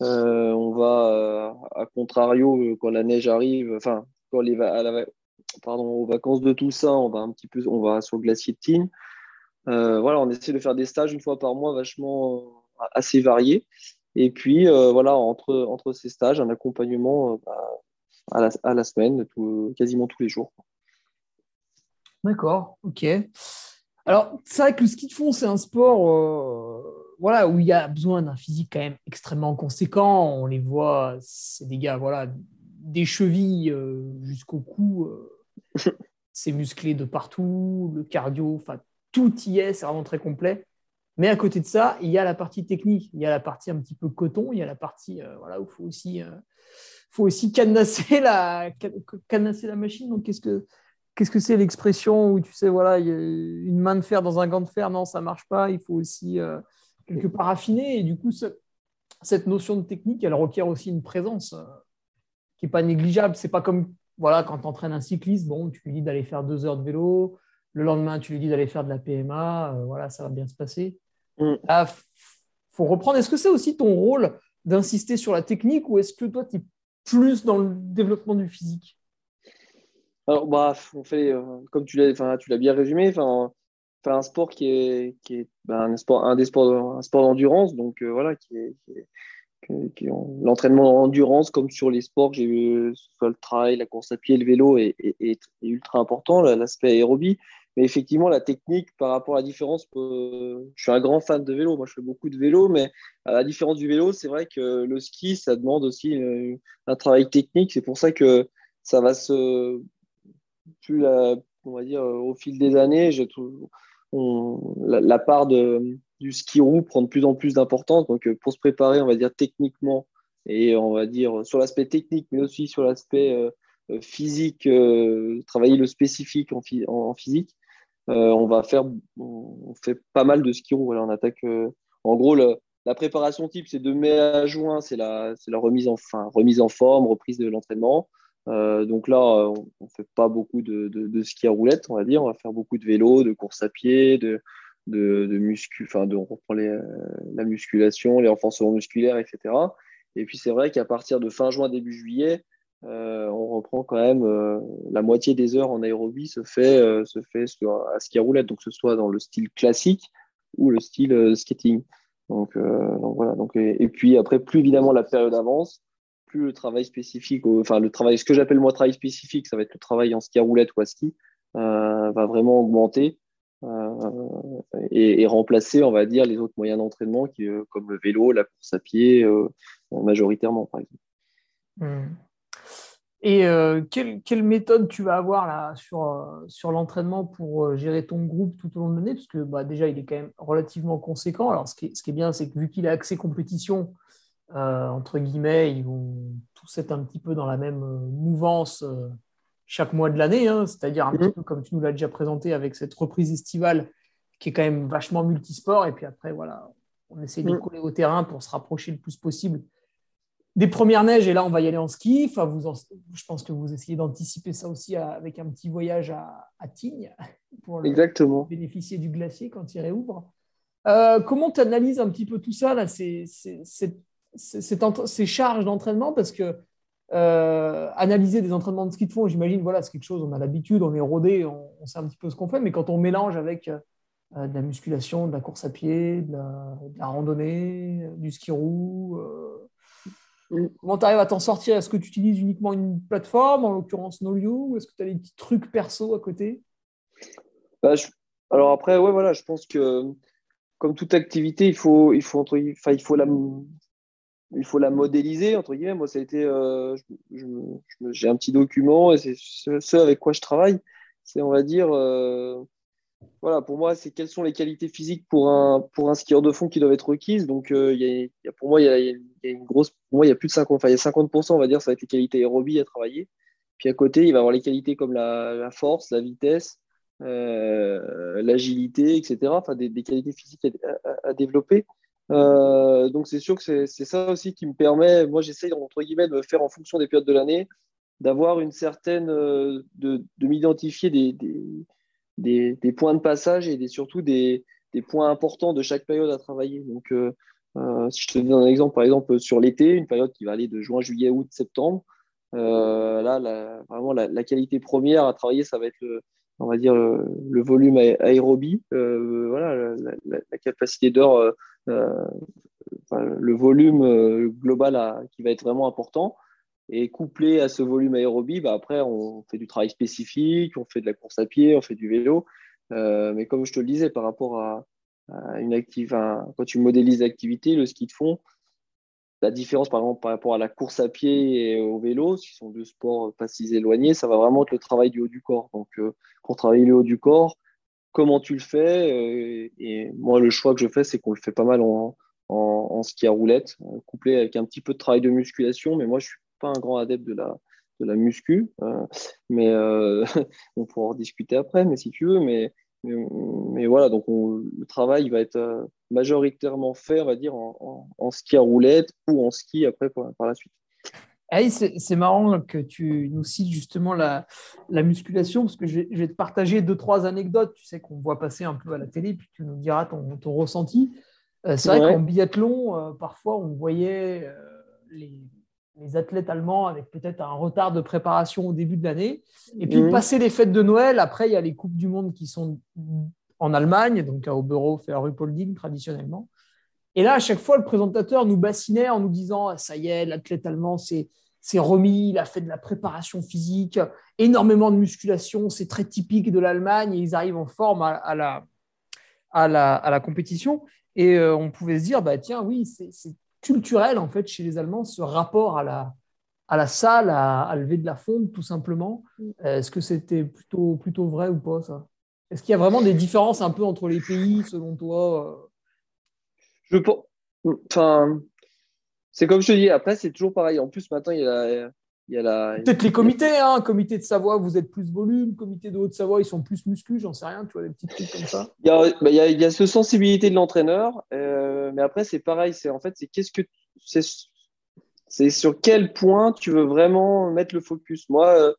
Euh, on va, euh, à contrario, quand la neige arrive, enfin, quand les pardon, aux vacances de Toussaint, on va un petit peu, on va sur le glacier de Tignes. voilà, on essaie de faire des stages une fois par mois, vachement assez variés. Et puis, voilà, entre, entre ces stages, un accompagnement bah, à, la, à, la, semaine, quasiment tous les jours. D'accord, ok. Alors, c'est vrai que le ski de fond, c'est un sport euh, voilà, où il y a besoin d'un physique quand même extrêmement conséquent. On les voit, c'est des gars, voilà, des chevilles euh, jusqu'au cou. Euh, c'est musclé de partout, le cardio, enfin, tout y est, c'est vraiment très complet. Mais à côté de ça, il y a la partie technique, il y a la partie un petit peu coton, il y a la partie voilà, où il faut aussi, faut aussi cadenasser, la, cadenasser la machine. Donc, qu'est-ce que Qu'est-ce que c'est l'expression où tu sais, voilà, il y a une main de fer dans un gant de fer, non, ça ne marche pas, il faut aussi euh, quelque part affiner. Et du coup, cette notion de technique, elle requiert aussi une présence euh, qui n'est pas négligeable. C'est pas comme voilà, quand tu entraînes un cycliste, bon, tu lui dis d'aller faire deux heures de vélo, le lendemain, tu lui dis d'aller faire de la PMA, euh, voilà, ça va bien se passer. Mm. Là, faut reprendre. Est-ce que c'est aussi ton rôle d'insister sur la technique ou est-ce que toi, tu es plus dans le développement du physique? Alors, bah, on fait, euh, comme tu l'as, tu l'as bien résumé, enfin, un sport qui est, qui est bah, un, sport, un des sports, un sport d'endurance, donc euh, voilà, qui est, qui l'entraînement d'endurance, comme sur les sports, j'ai vu, soit le trail, la course à pied, le vélo, est, est, ultra important, l'aspect aérobie. Mais effectivement, la technique par rapport à la différence, je suis un grand fan de vélo, moi je fais beaucoup de vélo, mais à la différence du vélo, c'est vrai que le ski, ça demande aussi euh, un travail technique. C'est pour ça que ça va se plus, on va dire, au fil des années, la, part du ski roue prend de plus en plus d'importance. Donc, pour se préparer, on va dire techniquement et on va dire sur l'aspect technique, mais aussi sur l'aspect physique, travailler le spécifique en, physique, on va faire, on fait pas mal de ski roue. Voilà, on attaque. en gros, le, la préparation type, c'est de mai à juin, c'est la, la remise, en, remise en forme, reprise de l'entraînement. Euh, donc là, on ne fait pas beaucoup de, de, ski à roulette, on va dire. On va faire beaucoup de vélo, de course à pied, de, de, de muscu, enfin, de, les, la musculation, les renforcements musculaires, etc. Et puis c'est vrai qu'à partir de fin juin, début juillet, euh, on reprend quand même euh, la moitié des heures en aérobie se fait, se fait à ski à roulette, donc que ce soit dans le style classique ou le style skating. Euh, donc, voilà. Donc, et, puis après, plus évidemment la période avance, plus le travail spécifique, enfin le travail, ce que j'appelle moi travail spécifique, ça va être le travail en ski à roulette ou à ski, euh, va vraiment augmenter euh, et, remplacer, on va dire, les autres moyens d'entraînement comme le vélo, la course à pied, majoritairement par exemple. Hmm. Et euh, quelle, méthode tu vas avoir là sur, euh, sur l'entraînement pour euh, gérer ton groupe tout au long de l'année? Parce que bah, déjà, il est quand même relativement conséquent. Alors, ce qui est, ce qui est bien, c'est que vu qu'il a accès compétition, entre guillemets, ils vont tous être un petit peu dans la même mouvance chaque mois de l'année. Hein. C'est-à-dire un petit mmh. peu comme tu nous l'as déjà présenté avec cette reprise estivale qui est quand même vachement multisport. Et puis après, voilà, on essaie de mmh. coller au terrain pour se rapprocher le plus possible des premières neiges, et là, on va y aller en ski. Enfin, vous je pense que vous essayez d'anticiper ça aussi avec un petit voyage à, Tignes pour bénéficier du glacier quand il réouvre. Euh, comment tu analyses un petit peu tout ça, là, ces, charges d'entraînement? Parce que euh, analyser des entraînements de ski de fond, j'imagine, voilà, c'est quelque chose, on a l'habitude, on est rodé, on, sait un petit peu ce qu'on fait, mais quand on mélange avec euh, de la musculation, de la course à pied, de la, randonnée, du ski roue. Comment tu arrives à t'en sortir? Est-ce que tu utilises uniquement une plateforme, en l'occurrence NoLio, ou est-ce que tu as des petits trucs perso à côté? Bah, Alors après, ouais, voilà, je pense que comme toute activité, il faut, il faut, enfin, il faut la, il faut la modéliser entre guillemets. Moi, ça a été, euh, j'ai un petit document et c'est ce, avec quoi je travaille. C'est, on va dire, euh, voilà, pour moi, c'est quelles sont les qualités physiques pour un, skieur de fond qui doivent être requises. Donc, euh, pour moi, il y a, une grosse. Pour moi, il y a plus de 50%, enfin, il y a 50%, on va dire, ça va être les qualités aérobie à travailler. Puis à côté, il va avoir les qualités comme la, force, la vitesse, euh, l'agilité, etc. Enfin, des, qualités physiques à, développer. Euh, donc, c'est sûr que c'est ça aussi qui me permet. Moi, j'essaye, entre guillemets, de me faire en fonction des périodes de l'année, d'avoir une certaine. de, de m'identifier des, points de passage et surtout des, points importants de chaque période à travailler. Donc, euh, euh, si je te donne un exemple, par exemple, sur l'été, une période qui va aller de juin, juillet, août, septembre, euh, là, vraiment, la, qualité première à travailler, ça va être le, on va dire, le, volume aérobie, voilà, la, capacité d'heure, le volume global qui va être vraiment important. Et couplé à ce volume aérobie, bah après, on fait du travail spécifique, on fait de la course à pied, on fait du vélo. Euh, mais comme je te le disais, par rapport à, une active, quand tu modélises l'activité, le ski de fond, la différence par exemple rapport à la course à pied et au vélo, qui sont deux sports pas si éloignés, ça va vraiment être le travail du haut du corps. Donc, euh, pour travailler le haut du corps, comment tu le fais euh, Et moi, le choix que je fais, c'est qu'on le fait pas mal en, ski à roulette, couplé avec un petit peu de travail de musculation. Mais moi, pas un grand adepte de la, de la muscu, euh, mais euh, on pourra en discuter après, mais si tu veux. Mais, mais, voilà, donc le travail va être euh, majoritairement fait, on va dire, en, ski à roulette ou en ski après par, la suite. c'est marrant que tu nous cites justement la, la musculation, parce que je vais, te partager deux, trois anecdotes, tu sais, qu'on voit passer un peu à la télé, puis tu nous diras ton, ton ressenti. c'est vrai qu'en biathlon, parfois, on voyait les, les athlètes allemands avec peut-être un retard de préparation au début de l'année. Et puis, mmh. passer les fêtes de Noël, après, il y a les Coupes du Monde qui sont en Allemagne, donc à Oberhof et à Ruppolding traditionnellement. Et là, à chaque fois, le présentateur nous bassinait en nous disant Ça y est, l'athlète allemand c'est remis, il a fait de la préparation physique, énormément de musculation, c'est très typique de l'Allemagne et ils arrivent en forme à, la, à, la, à la, compétition. Et euh, on pouvait se dire bah, Tiens, oui, c'est culturel en fait chez les Allemands ce rapport à la, à la salle à, lever de la fonte, tout simplement. Mm. Est-ce que c'était plutôt, plutôt vrai ou pas, ça? Est-ce qu'il y a vraiment des différences un peu entre les pays, selon toi? Je pense. Enfin, c'est comme je te dis, après, c'est toujours pareil. En plus, maintenant, il y a la. Peut-être les comités, hein, comité de Savoie, vous êtes plus volume, comité de Haute-Savoie, ils sont plus muscus, j'en sais rien, tu vois, des petits trucs comme ça. Il y a, bah, il y a, cette sensibilité de l'entraîneur, euh, mais après, c'est pareil, c'est en fait, c'est qu'est-ce que c'est sur quel point tu veux vraiment mettre le focus. Moi, euh,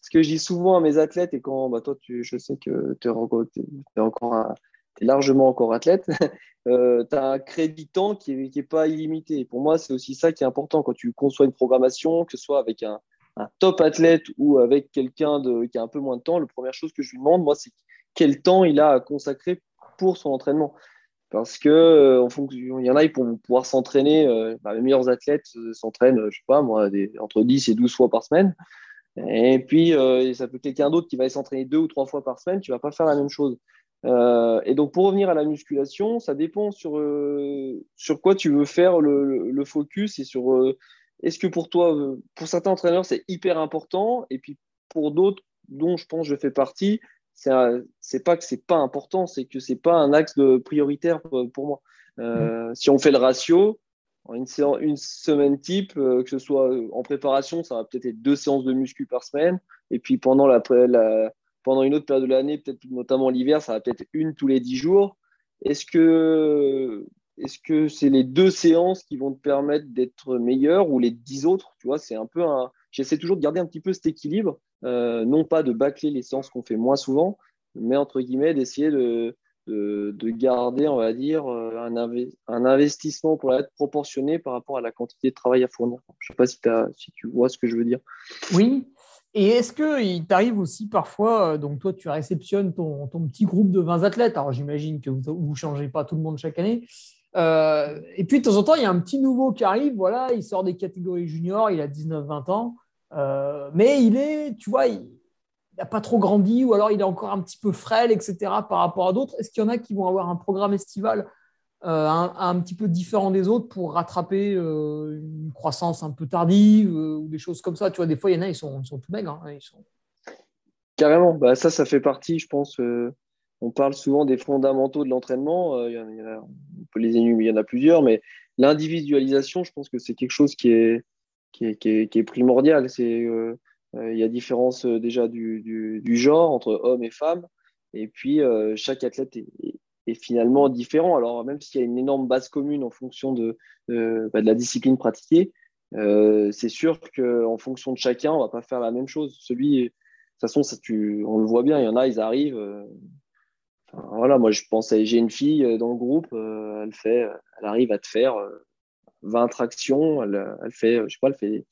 ce que je dis souvent à mes athlètes, et quand bah, toi, tu, je sais que tu es, es, encore largement encore athlète, euh, tu as un crédit temps qui n'est est pas illimité. Pour moi, c'est aussi ça qui est important quand tu conçois une programmation, que ce soit avec un, top athlète ou avec quelqu'un qui a un peu moins de temps. La première chose que je lui demande, moi, c'est quel temps il a à consacrer pour son entraînement. Parce que euh, il y en a, pour pouvoir s'entraîner, euh, bah, les meilleurs athlètes s'entraînent, je sais pas moi, entre 10 et 12 fois par semaine. Et puis, ça peut quelqu'un d'autre qui va s'entraîner deux ou trois fois par semaine, tu vas pas faire la même chose. Et donc, pour revenir à la musculation, ça dépend sur, sur quoi tu veux faire le, le focus et sur est-ce que pour toi, pour certains entraîneurs, c'est hyper important, et puis pour d'autres, dont je pense je fais partie, c'est pas que c'est pas important, c'est que c'est pas un axe de prioritaire pour moi. Euh, mm. Si on fait le ratio, une, une semaine type, euh, que ce soit en préparation, ça va peut-être être deux séances de muscu par semaine, et puis pendant, la, pendant une autre période de l'année, peut-être notamment l'hiver, ça va peut-être une tous les dix jours. Est-ce que est-ce que c'est les deux séances qui vont te permettre d'être meilleur ou les dix autres? Tu vois, c'est un peu un. J'essaie toujours de garder un petit peu cet équilibre euh, non pas de bâcler les séances qu'on fait moins souvent, mais entre guillemets d'essayer de, de, garder, on va dire, euh, un, investissement pour être proportionné par rapport à la quantité de travail à fournir. Je ne sais pas si, si, tu vois ce que je veux dire. Oui. Et est-ce qu'il t'arrive aussi parfois, euh, donc toi tu réceptionnes ton, petit groupe de 20 athlètes, alors j'imagine que vous ne changez pas tout le monde chaque année, et puis de temps en temps il y a un petit nouveau qui arrive, voilà, il sort des catégories juniors, il a 19-20 ans, euh, mais il est, tu vois, il n'a pas trop grandi ou alors il est encore un petit peu frêle, etc. par rapport à d'autres. Est-ce qu'il y en a qui vont avoir un programme estival euh, un, petit peu différent des autres pour rattraper euh, une croissance un peu tardive ou des choses comme ça Tu vois, des fois, il y en a, ils sont, ils sont tout maigres. Hein. Carrément, bah, ça, ça fait partie, je pense. on parle souvent des fondamentaux de l'entraînement. on peut les énumérer, il y en a plusieurs, mais l'individualisation, je pense que c'est quelque chose qui est, qui est, primordial. C'est, euh, euh, il y a différence euh, déjà du, genre entre hommes et femmes. Et puis, chaque athlète est, finalement différent. Alors, même s'il y a une énorme base commune en fonction de, de, bah, la discipline pratiquée, c'est sûr qu'en fonction de chacun, on ne va pas faire la même chose. Celui, de toute façon, ça, tu, on le voit bien, il y en a, ils arrivent. voilà, moi, je pense, j'ai une fille dans le groupe, elle, fait, elle arrive à te faire 20 tractions, elle, elle, fait, je sais pas, elle fait,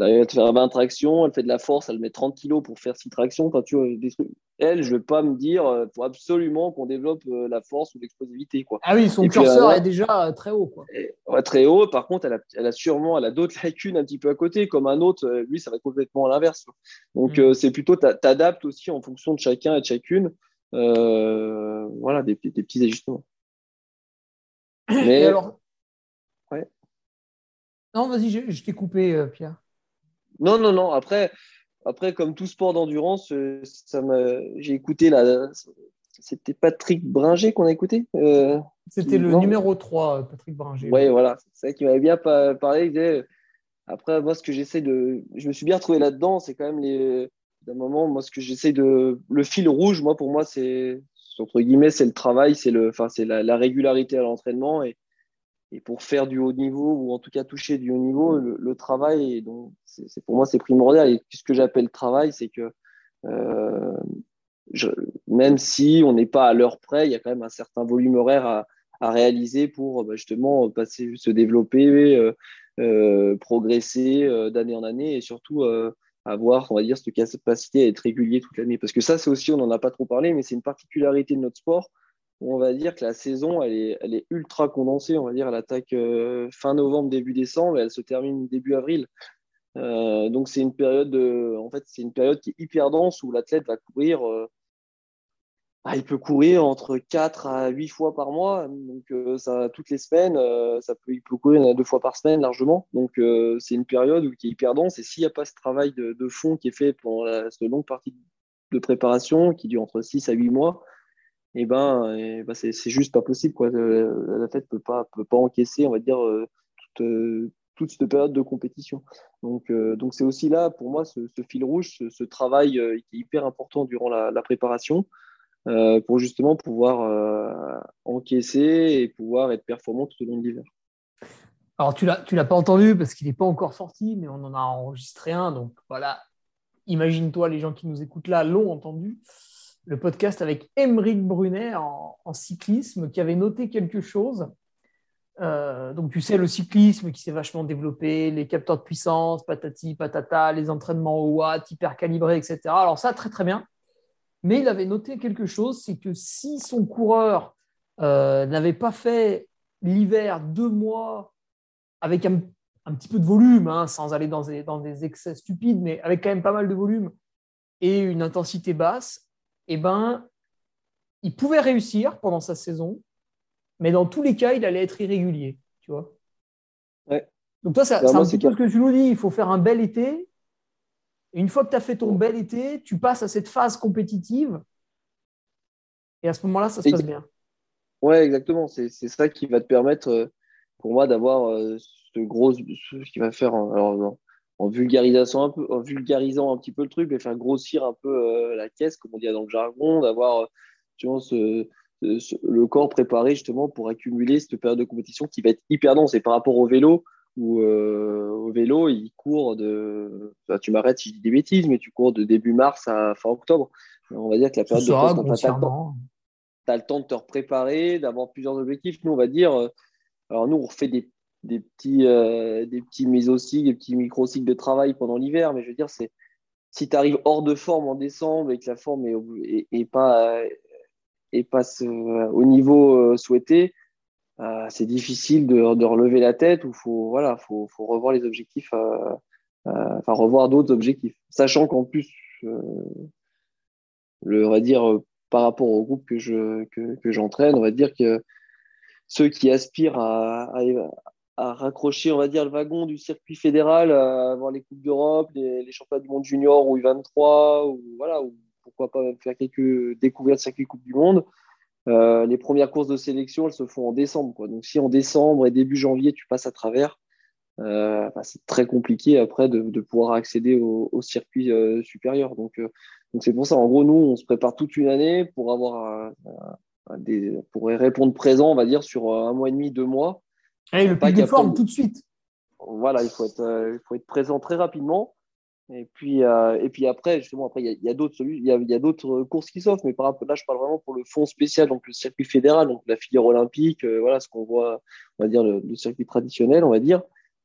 elle faire 20 tractions, elle fait de la force, elle met 30 kilos pour faire 6 tractions. Enfin, tu vois, des trucs. Elle, je ne vais pas me dire, il euh, faut absolument qu'on développe euh, la force ou l'explosivité. Quoi. Ah oui, son curseur est déjà euh, très haut. Quoi. ouais, très haut. Par contre, elle a, elle a sûrement elle a d'autres lacunes un petit peu à côté, comme un autre. Lui, ça va être complètement à l'inverse. Donc, mm. c'est plutôt, tu adaptes aussi en fonction de chacun et de chacune. voilà, des, des, petits ajustements. Mais, alors, non, vas-y, je, t'ai coupé, euh, Pierre. Non, non, non. Après, après comme tout sport d'endurance, euh, ça j'ai écouté la. C'était Patrick Bringer qu'on a écouté euh, C'était le numéro 3, Patrick Bringer. Oui, voilà. C'est ça qui m'avait bien parlé. Après, moi, ce que j'essaie de. Je me suis bien retrouvé là-dedans, c'est quand même les. D'un moment, moi, ce que j'essaie de. Le fil rouge, moi, pour moi, c'est. Entre guillemets, c'est le travail, c'est le... enfin, la, la régularité à l'entraînement. Et, et pour faire du haut niveau ou en tout cas toucher du haut niveau, le, travail, donc pour moi c'est primordial. Et ce que j'appelle travail, c'est que euh, même si on n'est pas à l'heure près, il y a quand même un certain volume horaire à, réaliser pour bah, justement passer, se développer, euh, euh, progresser d'année en année et surtout avoir, on va dire, cette capacité à être régulier toute l'année. Parce que ça, c'est aussi, on n'en a pas trop parlé, mais c'est une particularité de notre sport on va dire que la saison, elle est, ultra condensée. On va dire, elle attaque euh, fin novembre, début décembre, et elle se termine début avril. Euh, donc c'est une période, en fait, c'est une période qui est hyper dense où l'athlète va courir ah, il peut courir entre 4 à 8 fois par mois. Donc, ça, toutes les semaines, ça peut, il peut courir deux fois par semaine largement. Donc, c'est une période qui est hyper dense. Et s'il n'y a pas ce travail de, fond qui est fait pendant cette longue partie de préparation, qui dure entre 6 à 8 mois, et eh ben, eh ben c'est juste pas possible. Quoi. La tête peut pas, peut pas encaisser, on va dire, toute, toute cette période de compétition. Donc, donc c'est aussi là, pour moi, ce, fil rouge, ce, travail qui est hyper important durant la préparation. Euh, pour justement pouvoir euh, encaisser et pouvoir être performant tout au long de l'hiver. Alors, tu ne l'as pas entendu parce qu'il n'est pas encore sorti, mais on en a enregistré un. Donc, voilà, imagine-toi, les gens qui nous écoutent là l'ont entendu. Le podcast avec Émeric Brunet en, cyclisme qui avait noté quelque chose. Euh, donc, tu sais, le cyclisme qui s'est vachement développé, les capteurs de puissance, patati, patata, les entraînements au watt, hyper calibrés, etc. Alors, ça, très, très bien. Mais il avait noté quelque chose, c'est que si son coureur euh, n'avait pas fait l'hiver deux mois avec un, petit peu de volume, hein, sans aller dans des, excès stupides, mais avec quand même pas mal de volume et une intensité basse, eh ben, il pouvait réussir pendant sa saison, mais dans tous les cas, il allait être irrégulier. Tu vois Donc toi, c'est un petit peu ce que tu nous dis. Il faut faire un bel été et une fois que tu as fait ton bel été, tu passes à cette phase compétitive. Et à ce moment-là, ça se passe bien. Ouais, exactement. C'est ça qui va te permettre, euh, pour moi, d'avoir euh, ce gros. Ce qui va faire, alors, en, vulgarisation un peu, en vulgarisant un petit peu le truc, et faire grossir un peu euh, la caisse, comme on dit dans le jargon, d'avoir ce, le corps préparé justement pour accumuler cette période de compétition qui va être hyper dense. Et par rapport au vélo, où euh, au vélo, il court de. tu m'arrêtes si je dis des bêtises, mais tu cours de début mars à fin octobre. On va dire que la période de tu as, le temps de te préparer, d'avoir plusieurs objectifs. Nous, on va dire. Euh, alors, nous, on refait des, des petits, euh, des petits mésocycles, des petits microcycles de travail pendant l'hiver, mais je veux dire, c'est si tu arrives hors de forme en décembre et que la forme est, pas, est pas au niveau souhaité, euh, c'est difficile de, relever la tête ou faut voilà faut, faut revoir les objectifs euh, euh, enfin revoir d'autres objectifs. Sachant qu'en plus le on va dire par rapport au groupe que je que, j'entraîne on va dire que ceux qui aspirent à, raccrocher on va dire le wagon du circuit fédéral à avoir les coupes d'Europe les, championnats du monde junior ou U23 ou voilà ou pourquoi pas même faire quelques découvertes de circuit coupe du monde euh, les premières courses de sélection, elles se font en décembre. Quoi. Donc, si en décembre et début janvier, tu passes à travers, euh, bah, c'est très compliqué après de, pouvoir accéder au, circuit euh, supérieur. Donc, donc c'est pour ça, en gros, nous, on se prépare toute une année pour avoir des, pour répondre présent, on va dire, sur un mois et demi, deux mois. Et le pic de forme tout de suite. Voilà, il faut être, il faut être présent très rapidement. Et puis, euh, et puis après, justement, après, il y a, d'autres il y a, y a d'autres courses qui s'offrent, mais par rapport, là, je parle vraiment pour le fonds spécial, donc le circuit fédéral, donc la filière olympique, euh, voilà, ce qu'on voit, on va dire, le, circuit traditionnel, on va dire.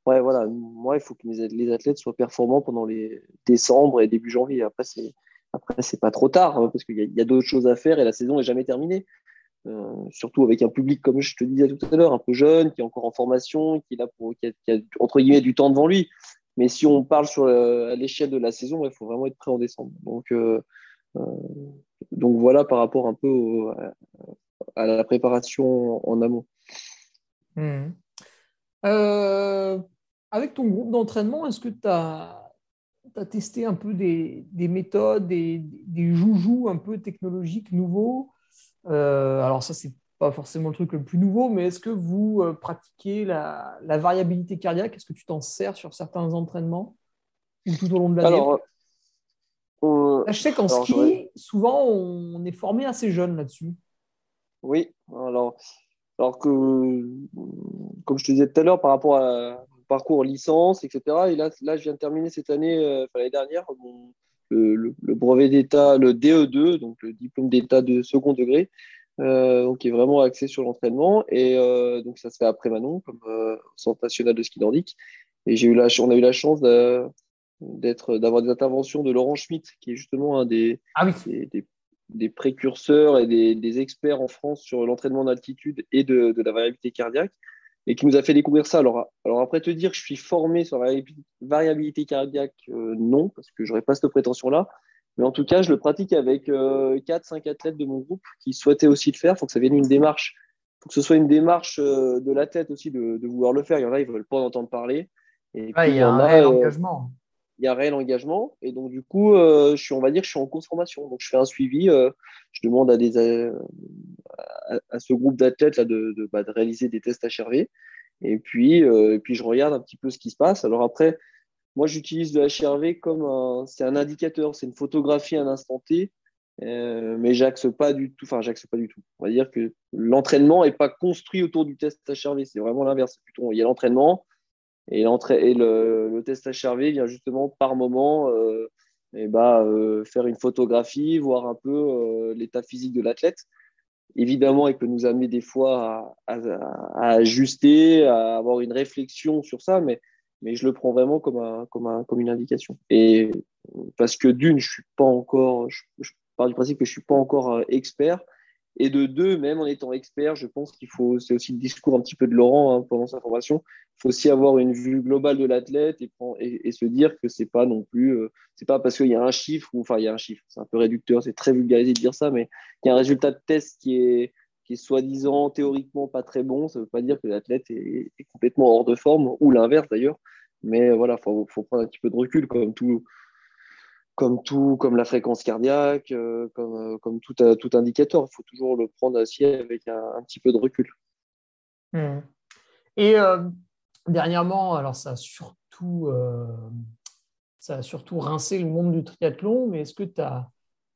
Ouais, voilà, moi, il faut que les, athlètes soient performants pendant les décembre et début janvier. Après, c'est, après, c'est pas trop tard, hein, parce qu'il y a, d'autres choses à faire et la saison n'est jamais terminée. Euh, surtout avec un public, comme je te disais tout à l'heure, un peu jeune, qui est encore en formation, qui, a entre guillemets du temps devant lui. Mais si on parle sur euh, à l'échelle de la saison, il faut vraiment être prêt en décembre. Donc, euh, voilà par rapport un peu à la préparation en amont. Hmm. avec ton groupe d'entraînement, est-ce que tu as, testé un peu des, méthodes, des, des, joujoux un peu technologiques nouveaux? Alors ça, c'est pas forcément le truc le plus nouveau, mais est-ce que vous euh, pratiquez la, variabilité cardiaque? Est-ce que tu t'en sers sur certains entraînements ou tout au long de l'année? Alors, euh, Je sais qu'en ski, souvent, on est formé assez jeune là-dessus. Oui, alors, alors que, comme je te disais tout à l'heure, par rapport à parcours licence, etc., et là, là je viens de terminer cette année, euh, l'année dernière, le, brevet d'État, le DE2, donc le diplôme d'État de second degré, euh, donc qui est vraiment axé sur l'entraînement. Et euh, donc ça se fait après Manon, comme euh, Centre national de ski nordique. Et j'ai eu la, on a eu la chance d'être, d'avoir des interventions de Laurent Schmitt, qui est justement un des, ah des, des, précurseurs et des, des, experts en France sur l'entraînement d'altitude et de, de, la variabilité cardiaque, et qui nous a fait découvrir ça. Alors, alors après te dire que je suis formé sur la variabilité cardiaque, non, parce que j'aurais pas cette prétention-là. Mais en tout cas, je le pratique avec 4-5 athlètes de mon groupe qui souhaitaient aussi le faire. Il faut que ça vienne une démarche. Il faut que ce soit une démarche de l'athlète aussi de, vouloir le faire. Il y en a, ils ne veulent pas en entendre parler. Et il y a un réel engagement il y a un réel engagement. Et donc, du coup, euh, on va dire, je suis en course formation. Donc, je fais un suivi. Euh, je demande à, euh, ce groupe d'athlètes de, de, bah, de, réaliser des tests HRV. Et puis, et puis, je regarde un petit peu ce qui se passe. Alors après, moi, j'utilise le HRV comme un, un indicateur, c'est une photographie à un instant T. mais j'axe pas du tout. Enfin, j'axe pas du tout. On va dire que l'entraînement est pas construit autour du test HRV. C'est vraiment l'inverse. Il y a l'entraînement et, et le, le, test HRV vient justement par moment euh, et bah, euh, faire une photographie, voir un peu euh, l'état physique de l'athlète. Évidemment, il peut nous amener des fois à, ajuster, à avoir une réflexion sur ça, mais, mais je le prends vraiment comme, un, comme, un, comme une indication. Et parce que d'une, je suis pas encore, je, je pars du principe que je suis pas encore expert, et de deux, même en étant expert, je pense qu'il faut, c'est aussi le discours un petit peu de Laurent hein, pendant sa formation, il faut aussi avoir une vue globale de l'athlète et, se dire que c'est pas non plus, euh, c'est pas parce qu'il y a un chiffre, ou, enfin il y a un chiffre, c'est un peu réducteur, c'est très vulgarisé de dire ça, mais qu'il y a un résultat de test qui est, soi-disant théoriquement pas très bon, ça veut pas dire que l'athlète est, complètement hors de forme, ou l'inverse d'ailleurs, mais voilà, faut, faut prendre un petit peu de recul comme tout comme tout, comme la fréquence cardiaque, euh, comme, euh, comme tout, euh, tout, indicateur. Il faut toujours le prendre assis avec un, petit peu de recul. Hmm. Et dernièrement, alors ça a surtout, ça a surtout rincé le monde du triathlon, mais est-ce que tu as,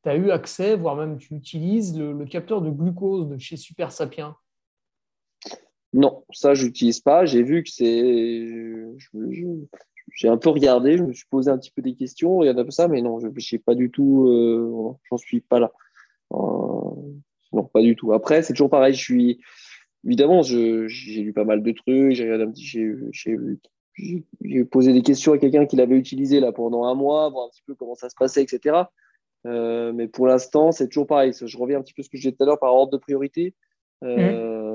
as, eu accès, voire même tu utilises le, capteur de glucose de chez Super Sapiens? Non, ça, je n'utilise pas. J'ai vu que c'est j'ai un peu regardé, je me suis posé un petit peu des questions, il y en a peu ça, mais non, je ne pas du tout, euh, j'en suis pas là. Euh, non, pas du tout. Après, c'est toujours pareil, je suis, évidemment, j'ai lu pas mal de trucs, j'ai posé des questions à quelqu'un qui l'avait utilisé là pendant un mois, voir un petit peu comment ça se passait, etc. Euh, mais pour l'instant, c'est toujours pareil. Je reviens un petit peu à ce que je disais tout à l'heure par ordre de priorité. Euh,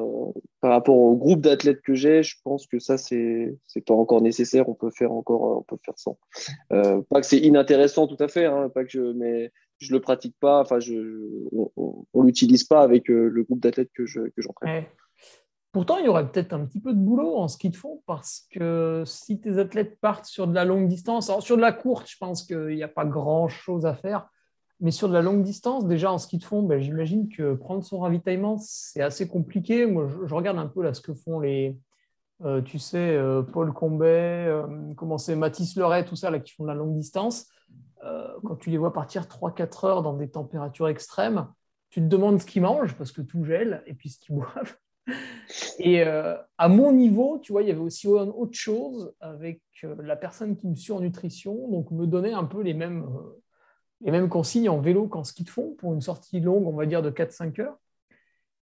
par rapport au groupe d'athlètes que j'ai, je pense que ça, c'est pas encore nécessaire. On peut faire encore, on peut faire sans. Euh, pas que c'est inintéressant tout à fait, hein, pas que je, mais je le pratique pas. Enfin, je, on, on, l'utilise pas avec euh, le groupe d'athlètes que je que j'entraîne. Pourtant, il y aurait peut-être un petit peu de boulot en ski de fond parce que si tes athlètes partent sur de la longue distance, alors sur de la courte, je pense qu'il n'y a pas grand-chose à faire. Mais sur de la longue distance, déjà en ski de fond, ben, j'imagine que prendre son ravitaillement, c'est assez compliqué. Moi, je, regarde un peu là ce que font les, euh, tu sais, euh, Paul Combet, euh, comment c'est, Mathis Leray, tout ça, là, qui font de la longue distance. quand tu les vois partir 3-4 heures dans des températures extrêmes, tu te demandes ce qu'ils mangent parce que tout gèle et puis ce qu'ils boivent. Et à mon niveau, tu vois, il y avait aussi autre chose avec la personne qui me suit en nutrition, donc me donnait un peu les mêmes et même qu'on signe en vélo qu'en ski de fond pour une sortie longue, on va dire de 4-5 heures.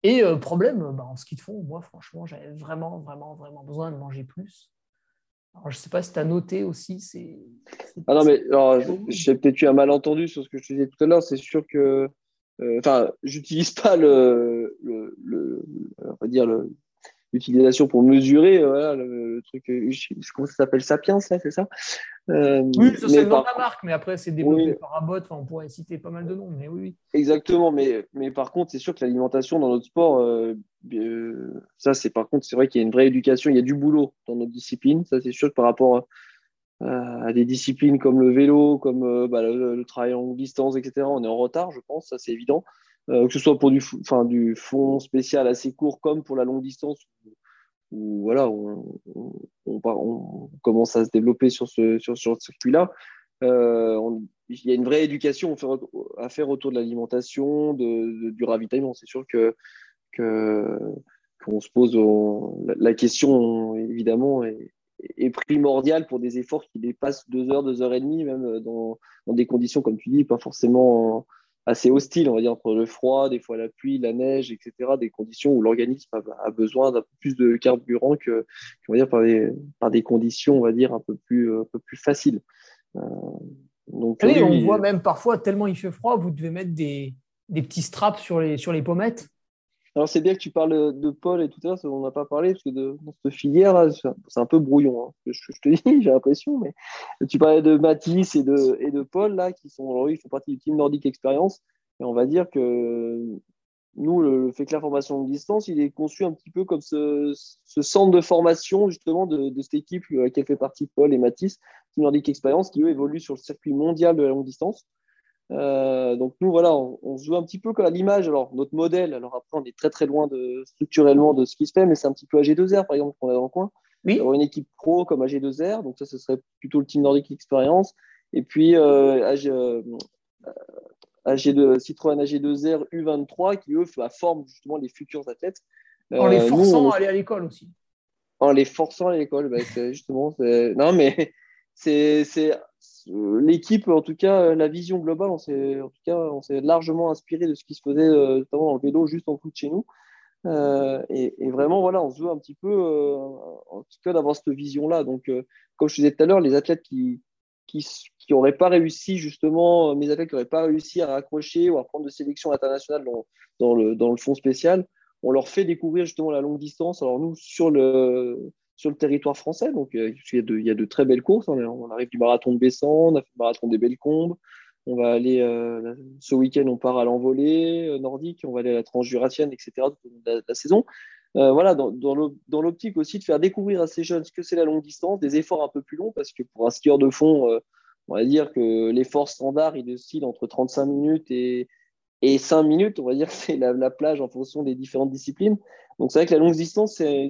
Et euh, problème, bah, en ski de fond, moi, franchement, j'avais vraiment, vraiment, vraiment besoin de manger plus. Alors, je ne sais pas si tu as noté aussi. C'est, ah non, mais j'ai peut-être eu un malentendu sur ce que je te disais tout à l'heure. C'est sûr que. Euh, enfin, j'utilise pas le, le, le, on va dire le, l'utilisation pour mesurer voilà, le, truc, euh, comment ça s'appelle Sapiens, là, c'est ça? Euh, Oui, ça c'est le nom de la marque, mais après c'est développé par Abbott, enfin, on pourrait citer pas mal de noms, mais oui. Exactement, mais, mais par contre, c'est sûr que l'alimentation dans notre sport, euh, ça c'est par contre, c'est vrai qu'il y a une vraie éducation, il y a du boulot dans notre discipline, ça c'est sûr que par rapport à, des disciplines comme le vélo, comme bah, le, le, travail en distance, etc., on est en retard, je pense, ça c'est évident. Euh, que ce soit pour du, fond spécial assez court comme pour la longue distance, où, voilà, on, commence à se développer sur ce, sur, ce circuit-là. Euh, il y a une vraie éducation à faire autour de l'alimentation, de, du ravitaillement. C'est sûr que qu'on se pose la, question évidemment est, primordiale pour des efforts qui dépassent deux heures, deux heures et demie, même dans, dans des conditions comme tu dis, pas forcément assez hostile, on va dire, entre le froid, des fois la pluie, la neige, etc., des conditions où l'organisme a, besoin d'un peu plus de carburant que, on va dire, par des, par des conditions, on va dire, un peu plus, un peu plus faciles. Euh, donc, on voit même parfois, tellement il fait froid, vous devez mettre des, des petits straps sur les, sur les pommettes. Alors, c'est bien que tu parles de Paul et tout ça, on n'a pas parlé, parce que de, dans cette filière, c'est un peu brouillon, hein, je, te dis, j'ai l'impression, mais tu parlais de Mathis et de, et de Paul, là, qui sont, ils font partie du team Nordic Experience, et on va dire que nous, le, fait que la formation longue distance, il est conçu un petit peu comme ce, centre de formation, justement, de, cette équipe à laquelle fait partie Paul et Mathis, Team Nordic Experience, qui, eux, évoluent sur le circuit mondial de la longue distance. Euh, donc nous, voilà, on, se joue un petit peu comme à l'image. Alors, notre modèle, alors après, on est très très loin de, structurellement de ce qui se fait, mais c'est un petit peu AG2R, par exemple, qu'on a dans le coin. Oui. Avoir une équipe pro comme AG2R, donc ça, ce serait plutôt le Team Nordic Experience. Et puis, euh, AG, euh, AG2, Citroën AG2R U23, qui, eux, forment justement les futurs athlètes. En les forçant à aller à l'école aussi. En les forçant à l'école, bah, justement. Non, mais c'est l'équipe, en tout cas, euh, la vision globale, on s'est, en tout cas, on s'est largement inspiré de ce qui se faisait euh, notamment dans le vélo juste en dessous de chez nous. et, vraiment, voilà, on se veut un petit peu, en tout cas, d'avoir cette vision-là. Donc, comme je disais tout à l'heure, les athlètes qui qui n'auraient pas réussi, justement, mes athlètes qui n'auraient pas réussi à raccrocher ou à prendre de sélection internationale dans, dans, le, dans le fond spécial, on leur fait découvrir justement la longue distance. Alors, nous, sur le, sur le territoire français. Donc, euh, il, y a de, de très belles courses. On, arrive du marathon de Bessan, on a fait le marathon des Belles Combes. On va aller, euh, ce week-end, on part à l'envolée euh, nordique, on va aller à la transjurassienne, etc. De la, saison. voilà, dans, l'optique aussi de faire découvrir à ces jeunes ce que c'est la longue distance, des efforts un peu plus longs, parce que pour un skieur de fond, on va dire que l'effort standard, il oscille entre 35 minutes et, et 5 minutes. On va dire que c'est la, la, plage en fonction des différentes disciplines. Donc c'est vrai que la longue distance, c'est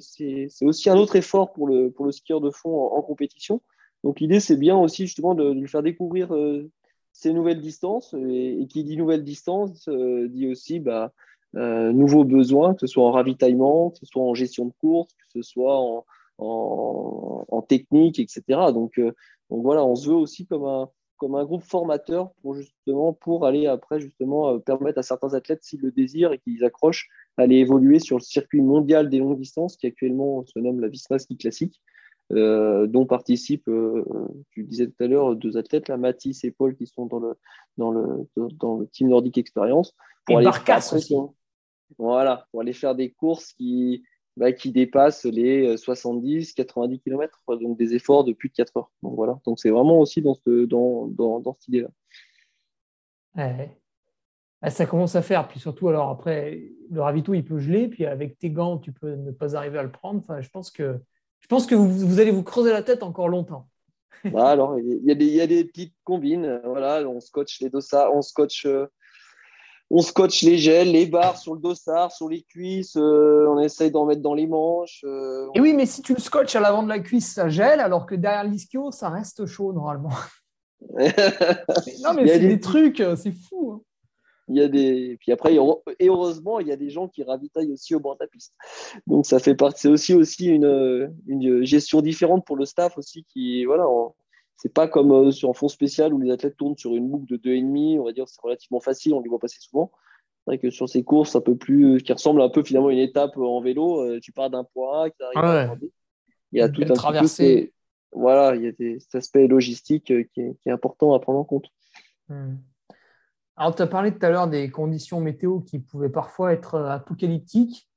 aussi un autre effort pour le, pour le skieur de fond en, compétition. Donc l'idée, c'est bien aussi justement de, lui faire découvrir euh, ces nouvelles distances. Et, qui dit nouvelles distances euh, dit aussi bah, euh, nouveaux besoins, que ce soit en ravitaillement, que ce soit en gestion de course, que ce soit en, en, technique, etc. Donc, donc voilà, on se veut aussi comme un, comme un groupe formateur pour justement pour aller après justement permettre à certains athlètes s'ils le désirent et qu'ils accrochent aller évoluer sur le circuit mondial des longues distances qui actuellement se nomme la Visma Ski Classique, euh, dont participent, euh, tu disais tout à l'heure, deux athlètes, là, Mathis et Paul, qui sont dans le, dans le, dans le Team Nordic Experience. Pour et Barcas aussi. Voilà, pour aller faire des courses qui, bah, qui dépassent les 70, 90 km, donc des efforts de plus de 4 heures. Donc voilà, donc c'est vraiment aussi dans, ce, dans, dans, dans cette idée-là. Ouais. Bah, ça commence à faire. Puis surtout, alors après, le ravito, il peut geler. Puis avec tes gants, tu peux ne pas arriver à le prendre. Enfin, je pense que, je pense que vous, allez vous creuser la tête encore longtemps. Bah, alors, il y, a des, il y, a des petites combines. Voilà, on scotche les dossards, on scotche, euh, on scotche les gels, les barres sur le dossard, sur les cuisses. Euh, on essaye d'en mettre dans les manches. Euh, Et oui, mais si tu le scotches à l'avant de la cuisse, ça gèle, alors que derrière l'ischio, ça reste chaud normalement. non, mais c'est des... trucs, c'est fou. Hein il y a des puis après et heureusement il y a des gens qui ravitaillent aussi au bord de la piste. Donc ça fait partie c'est aussi aussi une, une, gestion différente pour le staff aussi qui voilà c'est pas comme euh, sur un fond spécial où les athlètes tournent sur une boucle de 2,5 on va dire c'est relativement facile on les voit passer souvent. C'est vrai que sur ces courses un peu plus qui ressemble un peu finalement à une étape en vélo euh, tu pars d'un point A qui arrive à un il y a tout un traversée. voilà il y a des, cet aspect logistique euh, qui est, qui est, important à prendre en compte. Hmm. Alors, tu as parlé tout à l'heure des conditions météo qui pouvaient parfois être euh, apocalyptiques.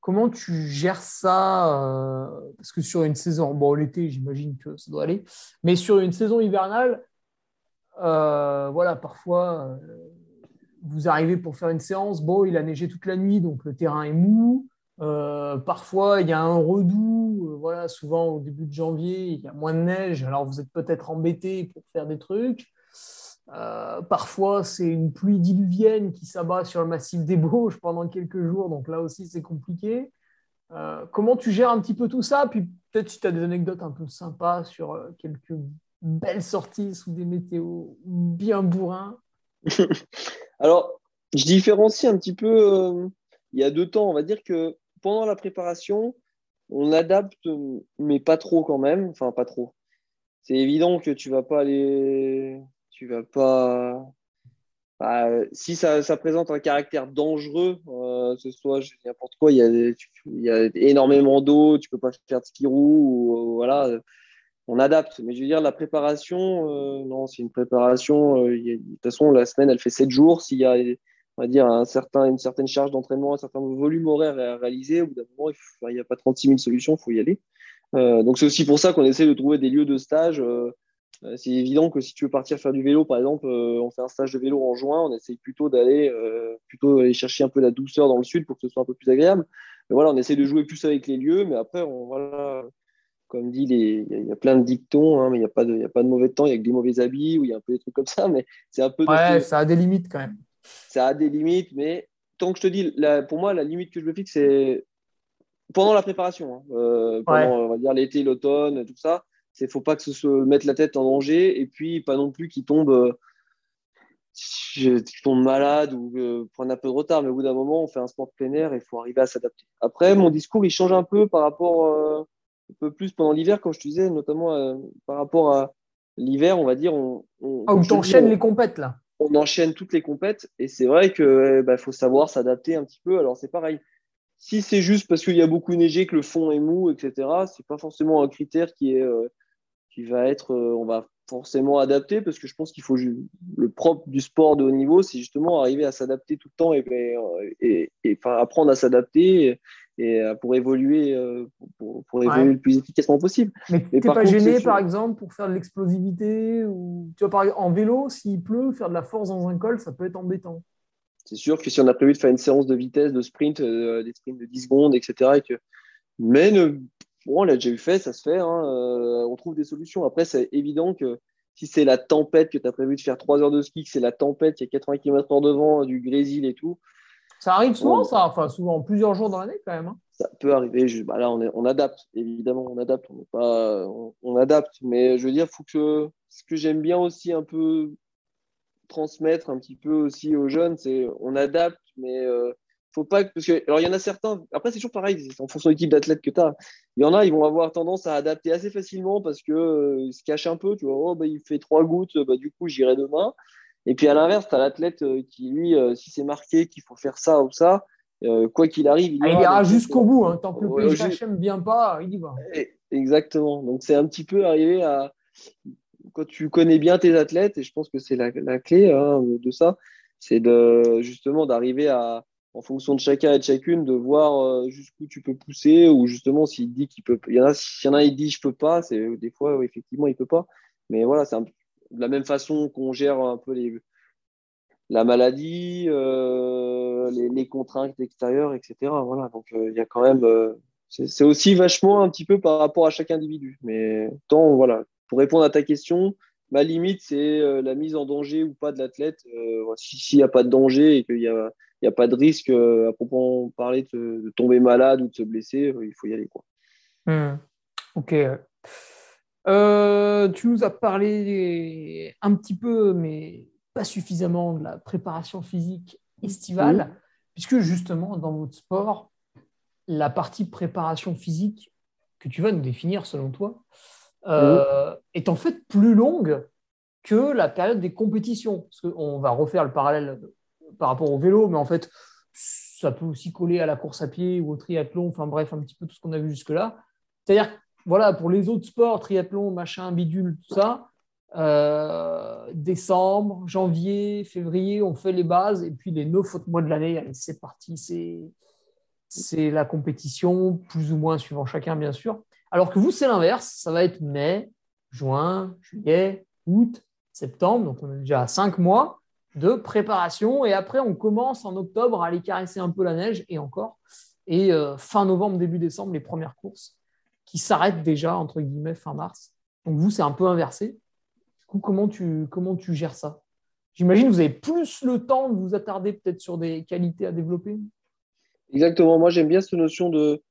Comment tu gères ça euh, Parce que sur une saison, bon, l'été, j'imagine que ça doit aller, mais sur une saison hivernale, euh, voilà, parfois, vous arrivez pour faire une séance, bon, il a neigé toute la nuit, donc le terrain est mou. parfois, il y a un redoux. voilà, souvent au début de janvier, il y a moins de neige, alors vous êtes peut-être embêté pour faire des trucs. Euh, parfois, c'est une pluie diluvienne qui s'abat sur le massif des Bauges pendant quelques jours, donc là aussi, c'est compliqué. Euh, comment tu gères un petit peu tout ça? Puis peut-être si tu as des anecdotes un peu sympas sur euh, quelques belles sorties sous des météos bien bourrins. Alors, je différencie un petit peu. il y a deux temps, on va dire que pendant la préparation, on adapte, mais pas trop quand même. Enfin, pas trop. C'est évident que tu vas pas aller tu vas pas. Bah, si ça, présente un caractère dangereux, euh, ce soit n'importe quoi, il y, a, il y, a, énormément d'eau, tu peux pas faire de ski ou voilà, on adapte. Mais je veux dire, la préparation, euh, non, c'est une préparation. Euh, de toute façon, la semaine, elle fait 7 jours. S'il y a une certaine charge d'entraînement, un certain volume horaire à réaliser, au bout d'un moment, il n'y a pas 36 000 solutions, il faut y aller. Euh, donc c'est aussi pour ça qu'on essaie de trouver des lieux de stage. Euh, euh, c'est évident que si tu veux partir faire du vélo, par exemple, on fait un stage de vélo en juin, on essaye plutôt d'aller plutôt aller chercher un peu la douceur dans le sud pour que ce soit un peu plus agréable. Mais voilà, on essaie de jouer plus avec les lieux, mais après, on, voilà, comme dit, il y, a plein de dictons, hein, mais il n'y a, pas de, a pas de mauvais temps, il y a que des mauvais habits ou il y a un peu des trucs comme ça, mais c'est un peu. Ouais, ça a des limites quand même. Ça a des limites, mais tant que je te dis, pour moi, la limite que je me fixe, c'est pendant la préparation, hein. euh, pendant on va dire l'été, l'automne, tout ça. C'est faut pas que ce se mette la tête en danger et puis pas non plus qu'il tombe, euh, tombe malade ou euh, prenne un peu de retard. Mais au bout d'un moment, on fait un sport de plein air et il faut arriver à s'adapter. Après, mon discours il change un peu par rapport un peu plus pendant l'hiver, comme je te disais, notamment par rapport à l'hiver, on va dire. On, on ah, où tu enchaînes les compètes là on enchaîne toutes les compètes et c'est vrai qu'il bah, faut savoir s'adapter un petit peu. Alors c'est pareil, si c'est juste parce qu'il y a beaucoup neigé, que le fond est mou, etc., c'est pas forcément un critère qui est euh, qui va être, euh, on va forcément adapter parce que je pense qu'il faut le propre du sport de haut niveau, c'est justement arriver à s'adapter tout le temps et, et, et, apprendre à s'adapter et, pour évoluer, euh, pour, évoluer le plus efficacement possible. Mais pas gêné, par exemple, pour faire de l'explosivité ou tu vois, en vélo, s'il pleut, faire de la force dans un col, ça peut être embêtant c'est sûr que si on a prévu de faire une séance de vitesse, de sprint, euh, des sprints de 10 secondes, etc., et que... mais bon, on l'a déjà eu fait, ça se fait, hein, euh, on trouve des solutions. Après, c'est évident que si c'est la tempête que tu as prévu de faire 3 heures de ski, que c'est la tempête, il y a 80 km/h devant, du grésil et tout. Ça arrive souvent, ça, enfin souvent plusieurs jours dans l'année quand même. Hein. Ça peut arriver. bah là, on, on, adapte, évidemment, on adapte, on, pas, on, adapte. Mais je veux dire, faut que ce que j'aime bien aussi un peu transmettre un petit peu aussi aux jeunes, c'est on adapte, mais euh, faut pas parce que alors il y en a certains. Après c'est toujours pareil, c'est en fonction de type d'athlète que tu as. Il y en a, ils vont avoir tendance à adapter assez facilement parce que euh, se cachent un peu. Tu vois, oh, bah, il fait trois gouttes, bah, du coup j'irai demain. Et puis à l'inverse, tu as l'athlète euh, qui lui, si c'est marqué qu'il faut faire ça ou ça, quoi qu'il arrive, il, ah, ira, jusqu'au bout. Hein. Tant que le PHM vient pas, il y va. Exactement. Donc c'est un petit peu arrivé à quand tu connais bien tes athlètes, et je pense que c'est la, clé hein, de ça, c'est de, justement d'arriver à, en fonction de chacun et de chacune, de voir euh, jusqu'où tu peux pousser, ou justement s'il dit qu'il peut. Il y en a, s'il y en a, il dit je peux pas, c'est des fois effectivement il peut pas. Mais voilà, c'est de la même façon qu'on gère un peu la maladie, euh, les, contraintes extérieures, etc. Voilà, donc euh, il y a quand même. c'est aussi vachement un petit peu par rapport à chaque individu. Mais tant, voilà, pour répondre à ta question, ma limite, c'est euh, la mise en danger ou pas de l'athlète. Euh, s'il n'y a pas de danger et qu'il n'y a, a, pas de risque, euh, à propos parler de, de, tomber malade ou de se blesser, il faut y aller. Quoi. Hmm. Ok. tu nous as parlé un petit peu, mais pas suffisamment, de la préparation physique estivale, puisque justement, dans votre sport, la partie préparation physique que tu vas nous définir selon toi, euh, est en fait plus longue que la période des compétitions. Parce qu'on va refaire le parallèle par rapport au vélo, mais en fait, ça peut aussi coller à la course à pied ou au triathlon, enfin bref, un petit peu tout ce qu'on a vu jusque-là. C'est-à-dire, voilà, pour les autres sports, triathlon, machin, bidule, tout ça, euh, décembre, janvier, février, on fait les bases, et puis les neuf autres mois de l'année, c'est parti, c'est la compétition, plus ou moins suivant chacun, bien sûr. Alors que vous, c'est l'inverse. Ça va être mai, juin, juillet, août, septembre. Donc, on est déjà à cinq mois de préparation. Et après, on commence en octobre à aller caresser un peu la neige et encore. Et euh, fin novembre, début décembre, les premières courses qui s'arrêtent déjà, entre guillemets, fin mars. Donc, vous, c'est un peu inversé. Du coup, comment tu, comment tu gères ça? J'imagine que vous avez plus le temps de vous attarder peut-être sur des qualités à développer. Exactement. Moi, j'aime bien cette notion de,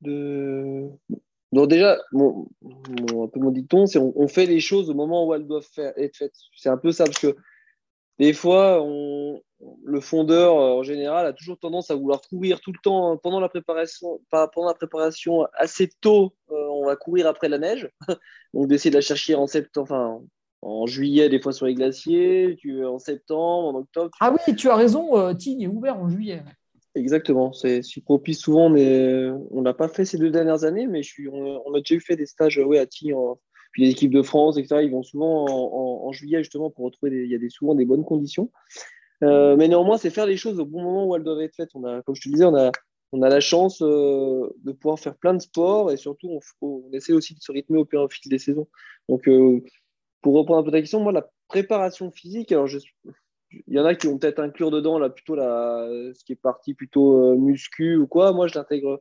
de donc déjà, un peu mon dicton, c'est on, fait les choses au moment où elles doivent faire, être faites. C'est un peu ça, parce que des fois, on, le fondeur, en général, a toujours tendance à vouloir courir tout le temps pendant la préparation, pendant la préparation assez tôt, euh, on va courir après la neige. Donc d'essayer de la chercher en septembre, enfin en juillet, des fois sur les glaciers, tu, en septembre, en octobre. Ah oui, tu as raison, euh, Tignes est ouvert en juillet. Exactement, c'est propice souvent, mais on l'a pas fait ces deux dernières années, mais je suis, on, a déjà eu fait des stages ouais, à Tignes, puis les équipes de France, etc. Ils vont souvent en, juillet justement pour retrouver, il y a des, souvent des bonnes conditions. mais néanmoins, c'est faire les choses au bon moment où elles doivent être faites. Comme je te disais, on a, on a la chance de pouvoir faire plein de sports et surtout, on, essaie aussi de se rythmer au, au fil des saisons. Donc, pour reprendre un peu ta question, moi, la préparation physique, alors il y en a qui vont peut-être inclure dedans là, plutôt la, ce qui est parti plutôt euh, muscu ou quoi. Moi, je l'intègre,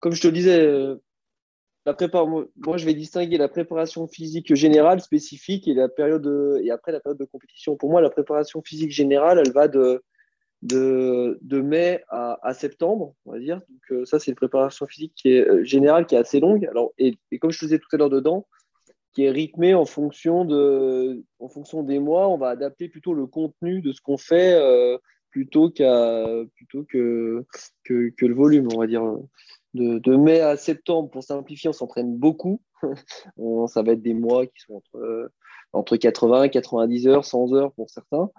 comme je te le disais, euh, la moi, je vais distinguer la préparation physique générale, spécifique, et, la période et après la période de compétition. Pour moi, la préparation physique générale, elle va de, de, mai à, septembre, on va dire. Donc, euh, ça, c'est une préparation physique qui est, générale qui est assez longue. Alors, et, comme je te disais tout à l'heure dedans, qui est rythmé en fonction, de, en fonction des mois. On va adapter plutôt le contenu de ce qu'on fait euh, plutôt, qu'à, plutôt que, que, que, le volume, on va dire. De, de, mai à septembre, pour simplifier, on s'entraîne beaucoup. ça va être des mois qui sont entre, entre 80 90 heures, 100 heures pour certains.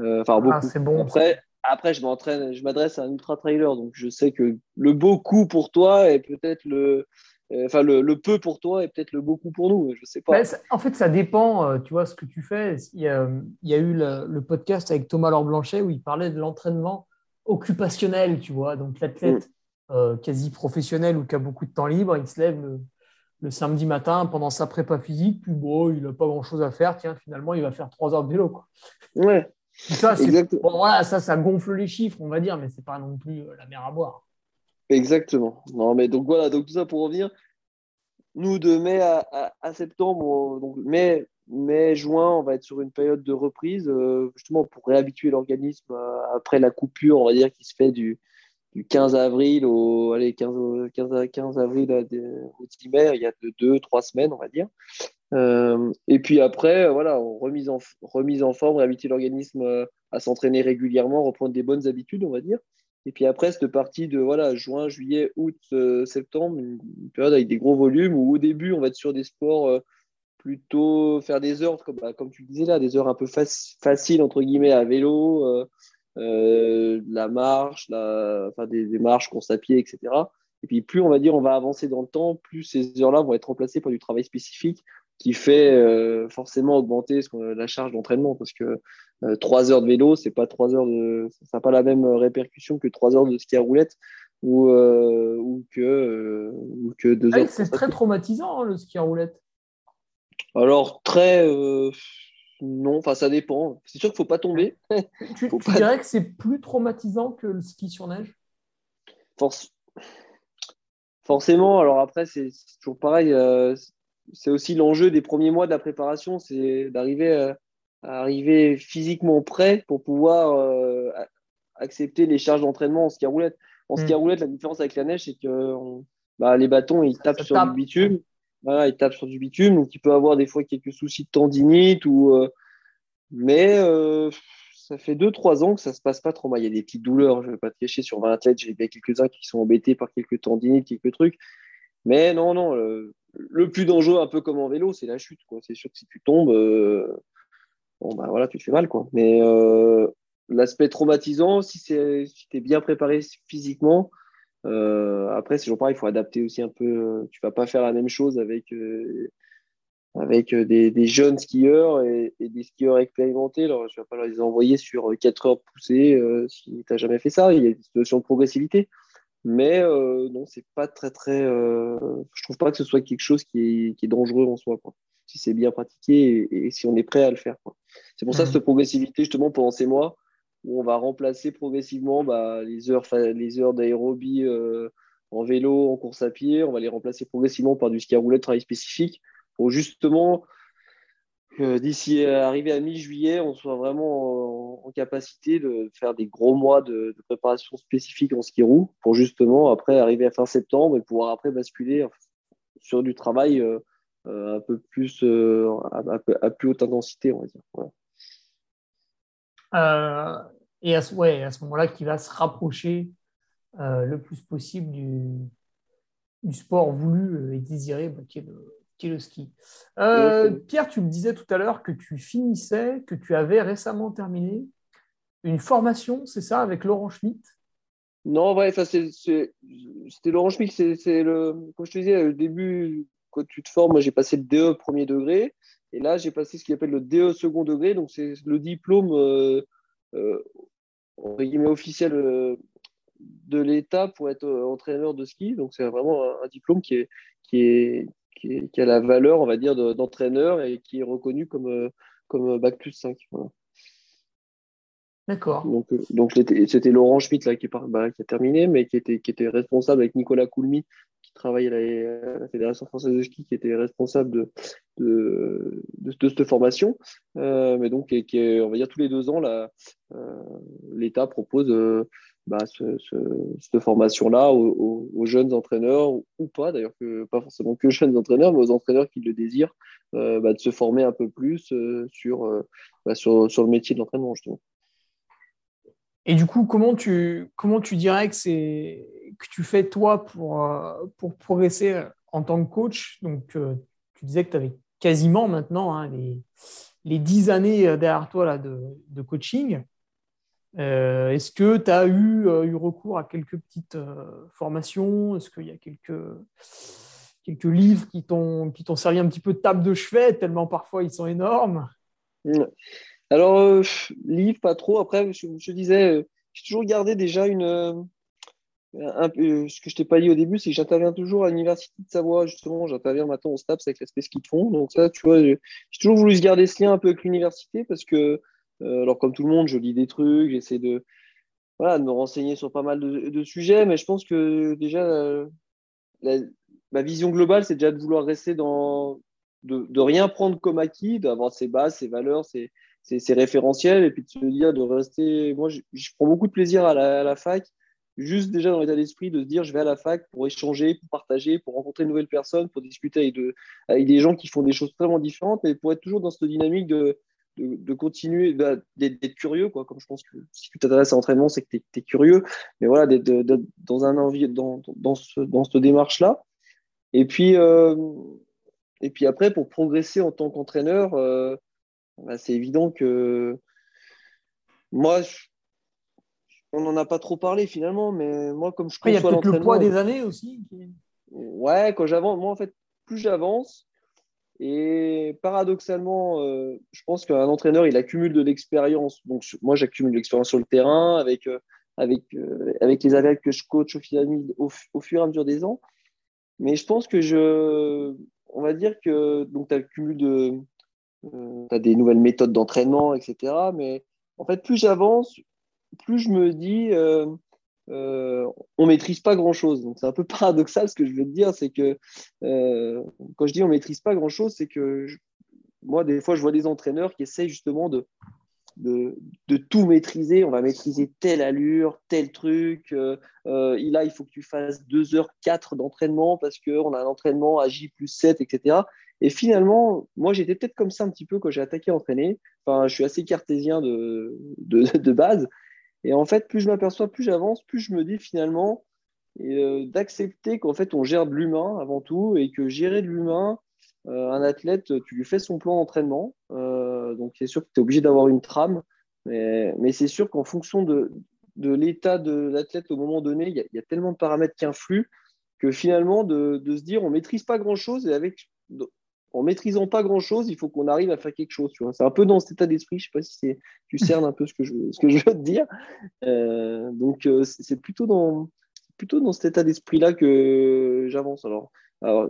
Euh, enfin, beaucoup. Ah, bon. Après, après, je m'entraîne, je m'adresse à un ultra trailer, donc je sais que le beaucoup pour toi est peut-être le, euh, enfin, le, peu pour toi est peut-être le beaucoup pour nous, je sais pas. en fait, ça dépend, euh, tu vois, ce que tu fais. Il y a, il y a eu le, podcast avec Thomas Laure Blanchet où il parlait de l'entraînement occupationnel, tu vois. Donc, l'athlète mm. Euh, quasi professionnel ou qui a beaucoup de temps libre, il se lève le, samedi matin pendant sa prépa physique, puis bon, il n'a pas grand-chose à faire. Tiens, finalement, il va faire trois heures de vélo. Quoi. Ouais. Ça, voilà, ça, ça gonfle les chiffres, on va dire, mais c'est pas non plus la mer à boire. Exactement. Non, mais donc voilà, donc tout ça pour revenir. Nous, de mai à, septembre, donc mai, mai, juin, on va être sur une période de reprise, euh, justement pour réhabituer l'organisme euh, après la coupure, on va dire, qui se fait du, du 15 avril au allez, 15, 15, 15 avril au 10 mai, il y a deux, trois semaines, on va dire. Euh, et puis après, voilà, remise en, remise en forme, réhabituer l'organisme à s'entraîner régulièrement, reprendre des bonnes habitudes, on va dire. Et puis après, cette partie de voilà, juin, juillet, août, euh, septembre, une, période avec des gros volumes où au début, on va être sur des sports euh, plutôt faire des heures, comme, bah, comme tu disais là, des heures un peu faciles, entre guillemets, à vélo, euh, la marche, la, enfin, des, des, marches, course à pied, etc. Et puis plus on va dire on va avancer dans le temps, plus ces heures-là vont être remplacées par du travail spécifique qui fait euh, forcément augmenter ce la charge d'entraînement parce que euh, trois heures de vélo, c'est pas trois heures de, ça n'a pas la même répercussion que trois heures de ski à roulette ou, euh, ou que ou que deux ah heures. C'est très traumatisant hein, le ski à roulette. Alors très non, enfin ça dépend. C'est sûr qu'il faut pas tomber. Tu, dirais que c'est plus traumatisant que le ski sur neige? Force... Forcément. Alors après c'est toujours pareil c'est aussi l'enjeu des premiers mois de la préparation, c'est d'arriver à, arriver physiquement prêt pour pouvoir euh, accepter les charges d'entraînement en ski à roulette. En ski à hmm. roulette, la différence avec la neige, c'est que bah, les bâtons, ils tapent sur du bitume. Ils tapent sur du bitume, donc il peut avoir des fois quelques soucis de tendinite. Ou, euh, mais euh, ça fait 2-3 ans que ça se passe pas trop mal. Il y a des petites douleurs, je ne vais pas te cacher, sur 20 athlètes, j'ai bien quelques-uns qui sont embêtés par quelques tendinites, quelques trucs. Mais non, non, le plus dangereux, un peu comme en vélo, c'est la chute. C'est sûr que si tu tombes, euh, bon, bah, voilà, tu te fais mal. Quoi. Mais l'aspect traumatisant, si, si tu es bien préparé physiquement, après, c'est toujours pareil, il faut adapter aussi un peu. Tu vas pas faire la même chose avec, avec des, jeunes skieurs et, des skieurs expérimentés. Alors, je ne vais pas les envoyer sur 4 heures poussées si tu n'as jamais fait ça. Il y a une situation de progressivité. Mais euh, non, c'est pas très, très. Euh, je trouve pas que ce soit quelque chose qui est, qui est dangereux en soi, quoi. Si c'est bien pratiqué et, si on est prêt à le faire, C'est pour ça mhm. cette progressivité, justement, pendant ces mois où on va remplacer progressivement bah, les heures, les heures d'aérobie euh, en vélo, en course à pied. On va les remplacer progressivement par du ski à roulette, travail spécifique, pour justement d'ici arrivé à mi-juillet, on soit vraiment en, capacité de faire des gros mois de, préparation spécifique en ski roue pour justement après arriver à fin septembre et pouvoir après basculer sur du travail euh, euh, un peu plus euh, à, plus haute intensité, on va dire. Et à ce, ouais, à ce moment-là, qui va se rapprocher le plus possible du, du sport voulu et désiré, bah, qui est le, qui est le ski. Euh, Pierre, tu me disais tout à l'heure que tu finissais, que tu avais récemment terminé une formation, c'est ça, avec Laurent Schmitt? Non, ouais, c'était Laurent Schmitt, c'est le, comme je te disais, au début, quand tu te formes, j'ai passé le DE premier degré, et là j'ai passé ce qu'il appelle le DE second degré, donc c'est le diplôme euh, officiel de l'État pour être entraîneur de ski. Donc, c'est vraiment un, diplôme qui, est, qui, est, qui, a la valeur, on va dire, d'entraîneur et qui est reconnu comme, comme Bac plus 5. D'accord. Donc, euh, donc c'était Laurent Schmitt là, qui, bah, qui, a terminé, mais qui était, qui était responsable avec Nicolas Coulmy, travaille à la, Fédération française de ski, qui était responsable de, de, de, cette formation. Euh, mais donc, on va dire tous les deux ans, euh, l'État propose bah, cette formation-là aux, jeunes entraîneurs, ou pas d'ailleurs, pas forcément que jeunes entraîneurs, mais aux entraîneurs qui le désirent, bah, de se former un peu plus sur, bah, sur, sur le métier de l'entraînement, justement. Et du coup, comment tu, comment tu dirais que, c'est, que tu fais toi pour, euh, pour progresser en tant que coach Donc, euh, tu disais que tu avais quasiment maintenant hein, les, les 10 années euh, derrière toi là, de, coaching. est-ce que tu as eu, eu, recours à quelques petites formations? Est-ce qu'il y a quelques, quelques livres qui t'ont, servi un petit peu de table de chevet, tellement parfois ils sont énormes? Alors, euh, livre, pas trop. Après, je, disais, j'ai toujours gardé déjà une. Euh, ce que je t'ai pas dit au début, c'est que j'interviens toujours à l'Université de Savoie, justement. J'interviens maintenant au STAPS avec l'aspect ski de fond. Donc, ça, tu vois, j'ai toujours voulu se garder ce lien un peu avec l'université parce que, alors, comme tout le monde, je lis des trucs, j'essaie de, voilà, de me renseigner sur pas mal de, sujets, mais je pense que déjà, ma vision globale, c'est déjà de vouloir rester dans. De, de rien prendre comme acquis, d'avoir ses bases, ses valeurs, ses, c'est référentiel et puis de se dire de rester. Moi, je, prends beaucoup de plaisir à la, fac, juste déjà dans l'état d'esprit de se dire je vais à la fac pour échanger, pour partager, pour rencontrer de nouvelles personnes, pour discuter avec, de, avec des gens qui font des choses vraiment différentes, mais pour être toujours dans cette dynamique de, continuer d'être curieux. Quoi. Comme je pense que si tu t'intéresses à l'entraînement, c'est que tu es, curieux, mais voilà, d'être dans, un envie, dans, ce, cette démarche-là. Et puis, euh, et puis après, pour progresser en tant qu'entraîneur, euh, bah, c'est évident que moi, on n'en a pas trop parlé finalement, mais moi, comme je Il y a peut-être le poids des années aussi. Ouais, quand j'avance, moi en fait, plus j'avance, et paradoxalement, euh, je pense qu'un entraîneur, il accumule de l'expérience. Donc, moi, j'accumule de l'expérience sur le terrain avec, euh, avec, euh, avec les athlètes que je coach au, au, fur et à mesure des ans. Mais je pense que je. On va dire que donc, tu accumules de, tu as des nouvelles méthodes d'entraînement, etc. Mais en fait, plus j'avance, plus je me dis, euh, euh, on maîtrise pas grand-chose. C'est un peu paradoxal ce que je veux te dire, c'est que quand je dis on maîtrise pas grand-chose, c'est que moi, des fois, je vois des entraîneurs qui essayent justement de, tout maîtriser. On va maîtriser telle allure, tel truc. Euh, là, il faut que tu fasses 2 heures 4 d'entraînement parce qu'on a un entraînement à J plus 7, etc. Et finalement, moi, j'étais peut-être comme ça un petit peu quand j'ai attaqué à entraîner. Je suis assez cartésien de, base. Et en fait, plus je m'aperçois, plus j'avance, plus je me dis finalement euh, d'accepter qu'en fait, on gère de l'humain avant tout et que gérer de l'humain, euh, un athlète, tu lui fais son plan d'entraînement. Euh, donc, c'est sûr que tu es obligé d'avoir une trame. Mais, c'est sûr qu'en fonction de, l'état de l'athlète au moment donné, il y, a tellement de paramètres qui influent que finalement, de, de se dire on ne maîtrise pas grand-chose et avec en maîtrisant pas grand chose, il faut qu'on arrive à faire quelque chose. C'est un peu dans cet état d'esprit. Je sais pas si tu cernes un peu ce que je, veux te dire. Euh, donc, euh, c'est plutôt dans, plutôt dans cet état d'esprit-là que j'avance. Alors,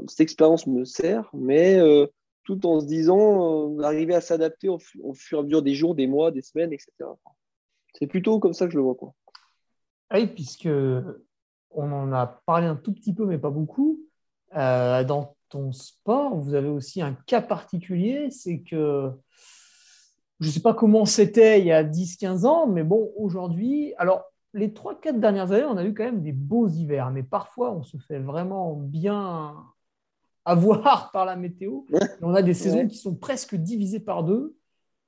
cette expérience me sert, mais euh, tout en se disant arriver à s'adapter au, fur et à mesure des jours, des mois, des semaines, etc. C'est plutôt comme ça que je le vois. Quoi. Ah oui, puisque on en a parlé un tout petit peu, mais pas beaucoup. dans ton sport, vous avez aussi un cas particulier, c'est que je ne sais pas comment c'était il y a 10-15 ans, mais bon, aujourd'hui, alors les 3-4 dernières années, on a eu quand même des beaux hivers, mais parfois on se fait vraiment bien avoir par la météo. on a des saisons qui sont presque divisées par deux.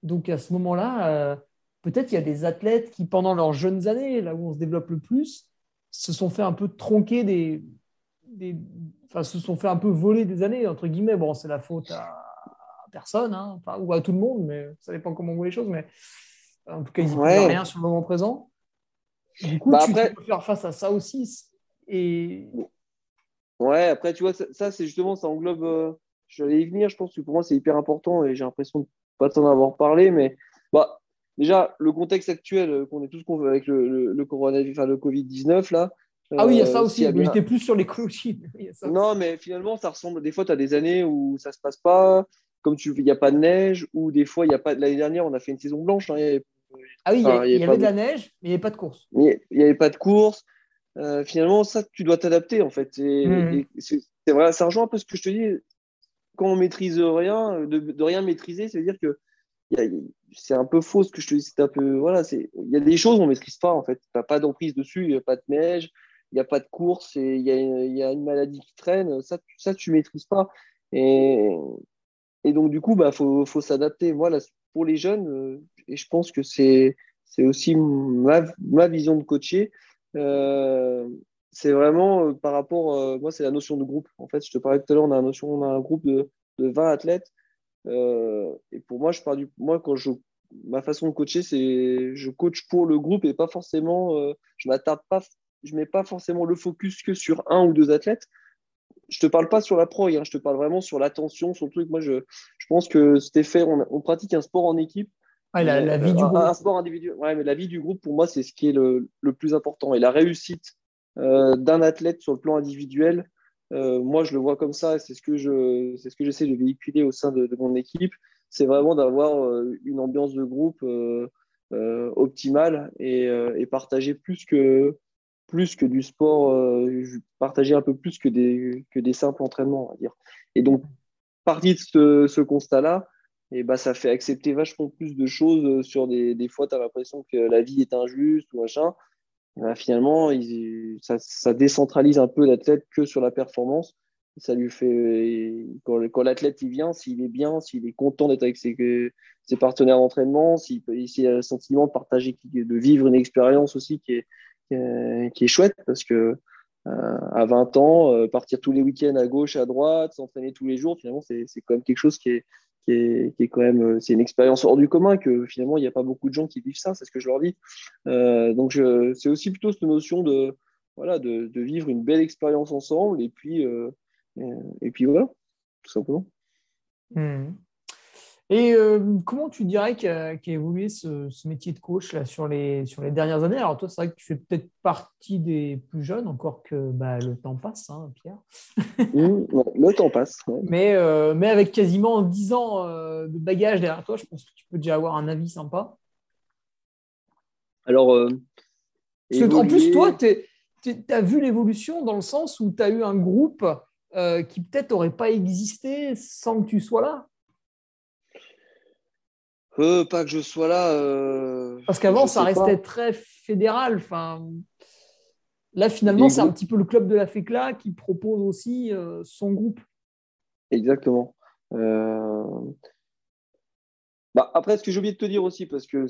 Donc à ce moment-là, euh, peut-être il y a des athlètes qui, pendant leurs jeunes années, là où on se développe le plus, se sont fait un peu tronquer des, des, enfin, se sont fait un peu voler des années, entre guillemets. Bon, c'est la faute à, personne, hein, ou à tout le monde, mais ça dépend comment on voit les choses. Mais en tout cas, ils n'y ouais. rien sur le moment présent. Du coup, bah, tu, peux faire face à ça aussi. Et... Ouais, après, tu vois, ça, c'est justement, ça englobe. Euh, je vais y venir, je pense que pour moi, c'est hyper important et j'ai l'impression de pas t'en avoir parlé, mais bah, déjà, le contexte actuel qu'on est tous avec le, le, coronavirus, enfin, le Covid-19, là. Ah oui, il y a ça aussi. Mais j'étais plus sur les clochers. Non, mais finalement, ça ressemble. Des fois, tu as des années où ça se passe pas, comme tu il n'y a pas de neige, ou des fois, il y a pas. L'année dernière, on a fait une saison blanche. Hein, ah oui, il y, avait de la neige, mais il n'y avait pas de course. Il n'y avait pas de course. Euh, finalement, ça, tu dois t'adapter, en fait. Mmh. c'est vrai, ça rejoint un peu ce que je te dis. Quand on maîtrise rien, de, rien maîtriser, c'est-à-dire que c'est un peu faux ce que je te dis. Un peu, voilà, il y a des choses qu'on ne maîtrise pas, en fait. Tu n'as pas d'emprise dessus, il n'y a pas de neige, il n'y a pas de course, il y, a une maladie qui traîne. Ça, ça tu ne maîtrises pas. Et, et donc, du coup, il bah, faut, faut s'adapter. Moi, pour les jeunes, euh, et je pense que c'est aussi ma, ma, vision de coacher, euh, c'est vraiment euh, par rapport, moi, c'est la notion de groupe. En fait, je te parlais tout à l'heure, on a, notion, on a un groupe de, de 20 athlètes. et pour moi, je pars du, moi, quand je, ma façon de coacher, c'est je coach pour le groupe et pas forcément, je m'attarde pas, je mets pas forcément le focus que sur un ou deux athlètes je te parle pas sur la pro, hein, je te parle vraiment sur l'attention, sur le truc. Moi, je, je pense que cet effet, on, on, pratique un sport en équipe. la, la, vie du un, groupe. Un sport individuel. Ouais, mais la vie du groupe, pour moi, c'est ce qui est le, le, plus important. Et la réussite euh, d'un athlète sur le plan individuel, euh, moi, je le vois comme ça. C'est ce que je, c'est ce que j'essaie de véhiculer au sein de, de mon équipe. C'est vraiment d'avoir euh, une ambiance de groupe euh, euh, optimale et, et partager plus que plus que du sport, euh, partager un peu plus que des, que des simples entraînements, on va dire. Et donc, partie de ce, constat-là, et bah, ça fait accepter vachement plus de choses sur des, des fois, tu as l'impression que la vie est injuste ou machin. Bah, finalement, il, ça, ça, décentralise un peu l'athlète que sur la performance. Ça lui fait, quand, quand l'athlète il vient, s'il est bien, s'il est content d'être avec ses, ses partenaires d'entraînement, s'il, s'il a le sentiment de partager, de vivre une expérience aussi qui est, qui est, chouette parce que euh, à 20 ans, euh, partir tous les week-ends à gauche, à droite, s'entraîner tous les jours, finalement, c'est quand même quelque chose qui est, qui est, qui est quand même, euh, c'est une expérience hors du commun que finalement, il n'y a pas beaucoup de gens qui vivent ça, c'est ce que je leur dis. Donc, c'est aussi plutôt cette notion de, voilà, de, de, vivre une belle expérience ensemble et puis, et, puis voilà, tout simplement. Mmh. Et euh, comment tu dirais qu'a évolué ce, métier de coach là, sur, les, sur les dernières années? Alors toi, c'est vrai que tu fais peut-être partie des plus jeunes, encore que bah, le temps passe, hein, Pierre. Mmh, le temps passe. Mais, euh, mais avec quasiment 10 ans euh, de bagage derrière toi, je pense que tu peux déjà avoir un avis sympa. Alors, en plus, toi, tu as vu l'évolution dans le sens où tu as eu un groupe qui peut-être n'aurait pas existé sans que tu sois là. Euh, pas que je sois là. Euh, Parce qu'avant, ça restait très fédéral. Enfin, là, finalement, c'est un petit peu le club de la FECLA qui propose aussi euh, son groupe. Exactement. Bah, après, ce que j'ai oublié de te dire aussi, parce que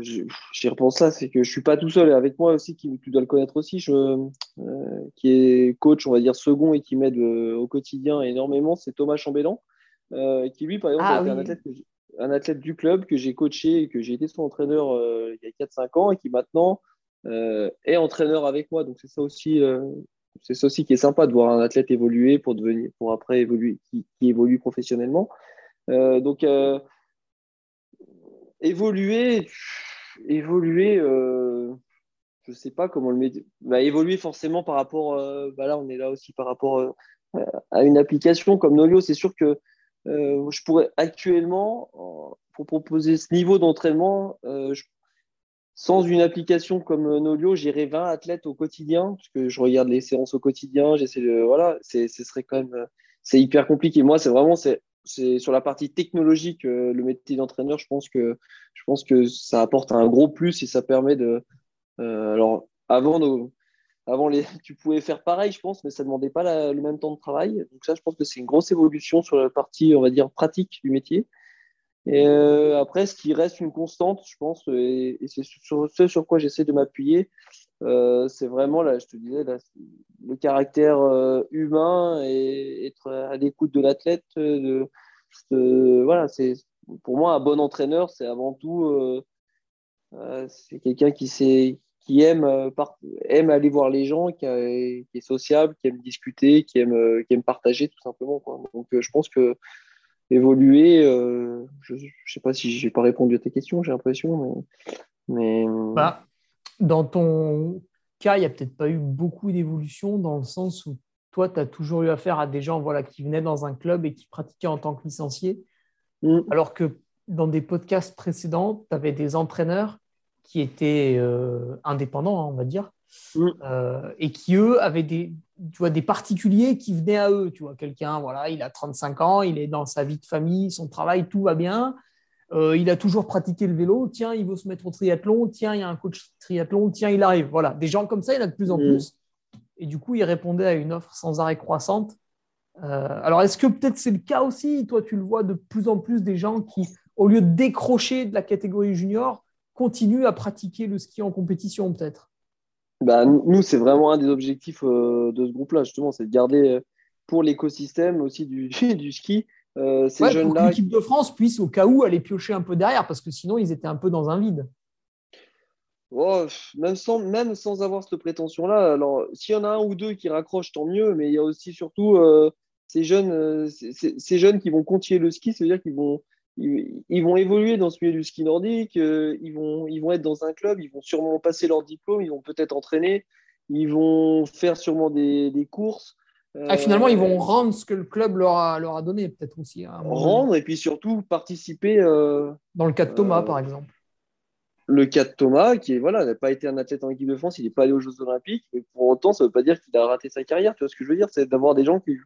j'y repense là, c'est que je suis pas tout seul. Et avec moi aussi, qui, tu dois le connaître aussi, je, qui est coach, on va dire second et qui m'aide au quotidien énormément, c'est Thomas Chambellan, qui lui, par exemple, ah, un athlète que un athlète du club que j'ai coaché et que j'ai été son entraîneur euh, il y a 4-5 ans et qui maintenant euh, est entraîneur avec moi. Donc c'est ça aussi, euh, c'est ça aussi qui est sympa de voir un athlète évoluer pour devenir, pour après évoluer, qui, évolue professionnellement. donc évoluer, évoluer, je sais pas comment le mettre. Bah, évoluer forcément par rapport, bah là on est là aussi par rapport à une application comme Nolio. C'est sûr que euh, je pourrais actuellement, pour proposer ce niveau d'entraînement, euh, sans une application comme Nolio, j'irais 20 athlètes au quotidien, parce que je regarde les séances au quotidien, j'essaie de, voilà, ce serait quand même, c'est hyper compliqué. Moi, c'est vraiment, c'est, sur la partie technologique, euh, le métier d'entraîneur, je pense que, je pense que ça apporte un gros plus et ça permet de, alors, avant nos, avant, tu pouvais faire pareil, je pense, mais ça ne demandait pas le même temps de travail. Donc ça, je pense que c'est une grosse évolution sur la partie, on va dire, pratique du métier. Et euh, après, ce qui reste une constante, je pense, et, c'est sur ce sur quoi j'essaie de m'appuyer, euh, c'est vraiment, là, je te disais, le caractère euh, humain et être à l'écoute de l'athlète. Voilà, c'est pour moi un bon entraîneur, c'est avant tout, c'est quelqu'un qui sait qui aime, euh, aime aller voir les gens, qui, est sociable, qui aime discuter, qui aime, euh, qui aime partager tout simplement. Quoi. Donc euh, je pense que évoluer, je ne sais pas si j'ai pas répondu à tes questions, j'ai l'impression, mais. Bah, dans ton cas, il n'y a peut-être pas eu beaucoup d'évolution dans le sens où toi, tu as toujours eu affaire à des gens voilà, qui venaient dans un club et qui pratiquaient en tant que licenciés, mm. alors que dans des podcasts précédents, tu avais des entraîneurs qui étaient euh, indépendants, hein, on va dire, mm. euh, et qui, eux, avaient des, tu vois, des particuliers qui venaient à eux. Tu vois, quelqu'un, voilà, il a 35 ans, il est dans sa vie de famille, son travail, tout va bien. Euh, il a toujours pratiqué le vélo. Tiens, il veut se mettre au triathlon. Tiens, il y a un coach triathlon. Tiens, il arrive. Voilà, des gens comme ça, il y en a de plus en mm. plus. Et du coup, il répondait à une offre sans arrêt croissante. Euh, alors, est-ce que peut-être c'est le cas aussi? Toi, tu le vois de plus en plus des gens qui, au lieu de décrocher de la catégorie junior, continuent à pratiquer le ski en compétition, peut-être? Bah, Nous, c'est vraiment un des objectifs euh, de ce groupe-là, justement, c'est de garder euh, pour l'écosystème aussi du, du ski ces jeunes-là. que l'équipe de France puisse, au cas où, aller piocher un peu derrière, parce que sinon, ils étaient un peu dans un vide. Oh, même, sans, même sans avoir cette prétention-là, alors s'il y en a un ou deux qui raccrochent, tant mieux, mais il y a aussi surtout euh, ces, jeunes, euh, ces, jeunes qui vont continuer le ski, c'est-à-dire qu'ils vont, ils, vont évoluer dans ce milieu du ski nordique, euh, ils, vont, ils vont être dans un club, ils vont sûrement passer leur diplôme, ils vont peut-être entraîner, ils vont faire sûrement des, des courses. Ah, finalement, ils vont rendre ce que le club leur a, leur a donné, peut-être aussi. Hein, rendre et puis surtout participer. dans le cas de Thomas, par exemple le cas de Thomas, qui voilà, n'a pas été un athlète en équipe de France, il n'est pas allé aux Jeux Olympiques, mais pour autant, ça ne veut pas dire qu'il a raté sa carrière. Tu vois ce que je veux dire? C'est d'avoir des gens qui,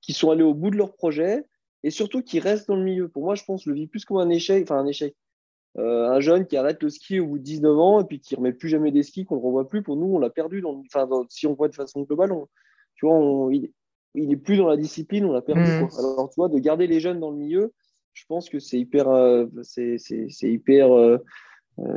qui, sont allés au bout de leur projet et surtout qui restent dans le milieu. Pour moi, je pense, je le vis plus comme un échec, enfin un échec. Euh, un jeune qui arrête le ski au bout de 19 ans et puis qui ne remet plus jamais des skis, qu'on ne revoit plus, pour nous, on l'a perdu. Dans, enfin, si on voit de façon globale, tu vois, il, n'est plus dans la discipline, on l'a perdu. Mmh. Alors, tu vois, de garder les jeunes dans le milieu, je pense que c'est hyper, euh, c'est, hyper euh,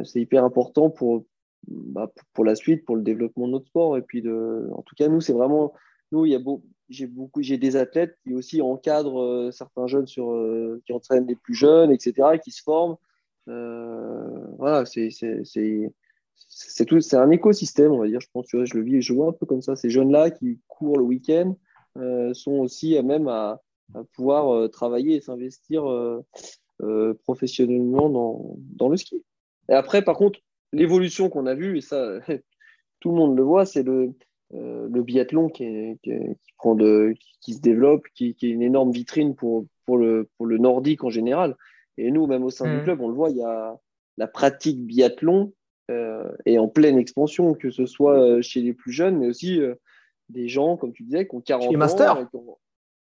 c'est hyper important pour, bah, pour la suite, pour le développement de notre sport. Et puis, de, en tout cas, nous, c'est vraiment. Nous, il y a beau, j'ai beaucoup, j'ai des athlètes qui aussi encadrent euh, certains jeunes sur, euh, qui entraînent les plus jeunes, etc., qui se forment. voilà, c'est, c'est, c'est, c'est tout, c'est un écosystème, on va dire. Je pense, que je le vis, je vois un peu comme ça. Ces jeunes-là qui courent le week-end sont aussi à même à, à pouvoir travailler et s'investir professionnellement dans, dans le ski. Et après, par contre, l'évolution qu'on a vue, et ça, tout le monde le voit, c'est le, euh, le biathlon qui, qui, prend de, qui, se développe, qui, est une énorme vitrine pour, pour, le, pour le nordique en général. Et nous, même au sein du mmh. club, on le voit, il y a la pratique biathlon euh, est en pleine expansion, que ce soit euh, chez les plus jeunes, mais aussi euh, des gens, comme tu disais, qui ont 40 les Masters.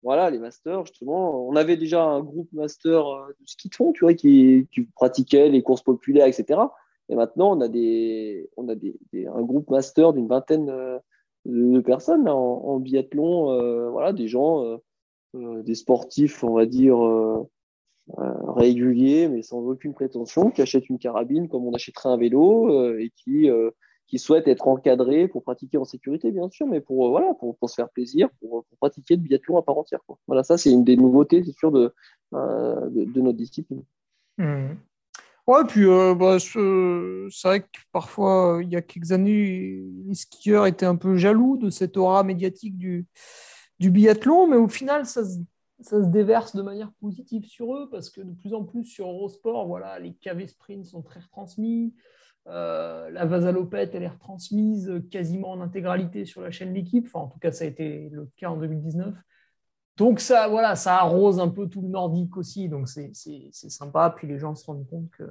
voilà, les masters, justement. On avait déjà un groupe master de ski de fond, tu vois, qui, qui pratiquait les courses populaires, etc. Et maintenant, on a, des, on a des, un groupe master d'une vingtaine de personnes en, biathlon, euh, voilà, des gens, euh, des sportifs, on va dire, réguliers, mais sans aucune prétention, qui achètent une carabine comme on achèterait un vélo et qui, qui souhaitent être encadrés pour pratiquer en sécurité, bien sûr, mais pour, voilà, pour, pour se faire plaisir, pour, pratiquer le biathlon à part entière. Quoi. Voilà, ça, c'est une des nouveautés, c'est sûr, de, de, notre discipline. Mmh. Ouais, puis euh, bah, c'est vrai que parfois, euh, il y a quelques années, les skieurs étaient un peu jaloux de cette aura médiatique du, du biathlon, mais au final, ça se, ça se déverse de manière positive sur eux parce que de plus en plus sur Eurosport, voilà, les KV Sprint sont très retransmis. Euh, la Vasalopette, elle est retransmise quasiment en intégralité sur la chaîne L'équipe. Enfin, en tout cas, ça a été le cas en 2019. Donc ça, voilà, ça arrose un peu tout le nordique aussi, donc c'est sympa. Puis les gens se rendent compte que,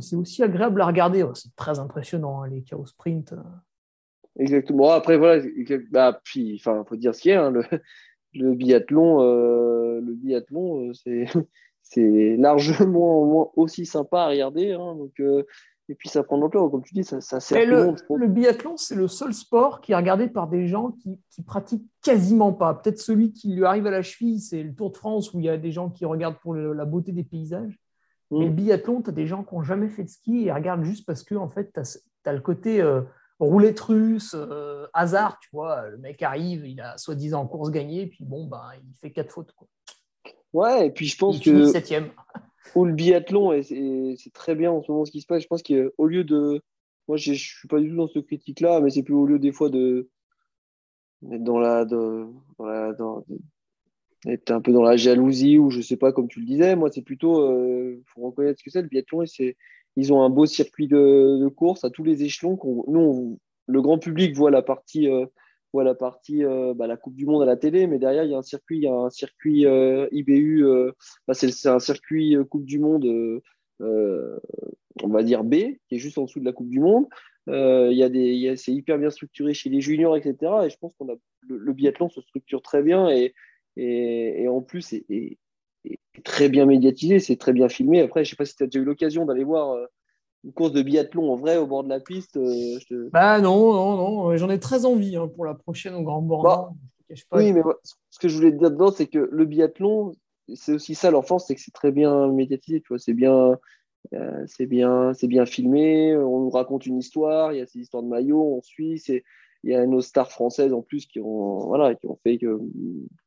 c'est aussi agréable à regarder. C'est très impressionnant, hein, les chaos sprint. Exactement. Après, voilà, bah, puis, enfin, faut dire ce qu'il y a. Hein, le, le, biathlon, euh, biathlon, euh, c'est largement aussi sympa à regarder. Hein, donc, euh, et puis ça prend l'ampleur, comme tu dis, ça, ça sert le, le, biathlon, c'est le seul sport qui est regardé par des gens qui, qui pratiquent quasiment pas. Peut-être celui qui lui arrive à la cheville, c'est le Tour de France où il y a des gens qui regardent pour la beauté des paysages. Mm. Mais le biathlon, tu as des gens qui n'ont jamais fait de ski et regardent juste parce que en fait, tu as, le côté euh, roulette russe, euh, hasard, tu vois. Le mec arrive, il a soi-disant course gagnée, puis bon, ben, il fait quatre fautes. Quoi. Ouais, et puis je pense il que. septième ou le biathlon, et c'est très bien en ce moment ce qui se passe. Je pense qu'au lieu de. Moi, je ne suis pas du tout dans ce critique-là, mais c'est plus au lieu des fois de. d'être dans la. dans, la être un peu dans la jalousie ou je sais pas, comme tu le disais. Moi, c'est plutôt, il faut reconnaître ce que c'est le biathlon et ils ont un beau circuit de, course à tous les échelons. Nous, le grand public voit la partie, euh, voit la, partie euh, bah, la Coupe du Monde à la télé, mais derrière, il y a un circuit, il y a un circuit euh, IBU, bah, c'est un circuit Coupe du Monde, on va dire B, qui est juste en dessous de la Coupe du Monde. il c'est hyper bien structuré chez les juniors, etc. Et je pense qu'on le, biathlon se structure très bien et, en plus, et, très bien médiatisé, c'est très bien filmé. Après, je ne sais pas si tu as déjà eu l'occasion d'aller voir euh, une course de biathlon en vrai au bord de la piste. Euh, bah non, non, non, j'en ai très envie hein, pour la prochaine au Grand Bornand. Bah, oui, mais ce que je voulais te dire dedans, c'est que le biathlon, c'est aussi ça l'enfance, c'est que c'est très bien médiatisé, tu vois, c'est bien, euh, c'est bien, c'est bien filmé, on nous raconte une histoire, il y a ces histoires de maillots, on suit, c'est il y a nos stars françaises en plus qui ont, voilà, qui ont fait que,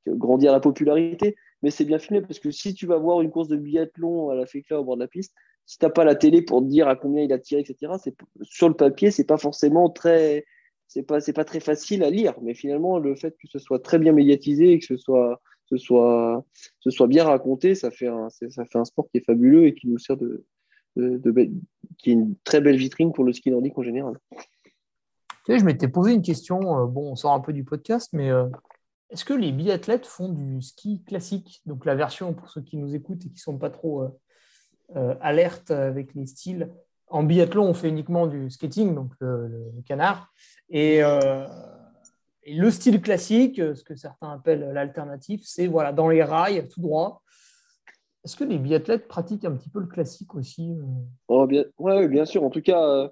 grandir la popularité mais c'est bien filmé parce que si tu vas voir une course de biathlon à la fécla au bord de la piste, si tu n'as pas la télé pour te dire à combien il a tiré, etc., sur le papier, c'est pas forcément très. C'est pas, pas très facile à lire, mais finalement, le fait que ce soit très bien médiatisé et que ce soit, ce soit, ce soit bien raconté, ça fait, un, ça fait un sport qui est fabuleux et qui nous sert de, de, qui est une très belle vitrine pour le ski nordique en général. Je m'étais posé une question, euh, bon, on sort un peu du podcast, mais euh, est-ce que les biathlètes font du ski classique? Donc la version pour ceux qui nous écoutent et qui ne sont pas trop euh, euh, alertes avec les styles. En biathlon, on fait uniquement du skating, donc le, canard. Euh, et, le style classique, ce que certains appellent l'alternative, c'est voilà, dans les rails, tout droit. Est-ce que les biathlètes pratiquent un petit peu le classique aussi oh, bien, ouais, bien sûr. En tout cas,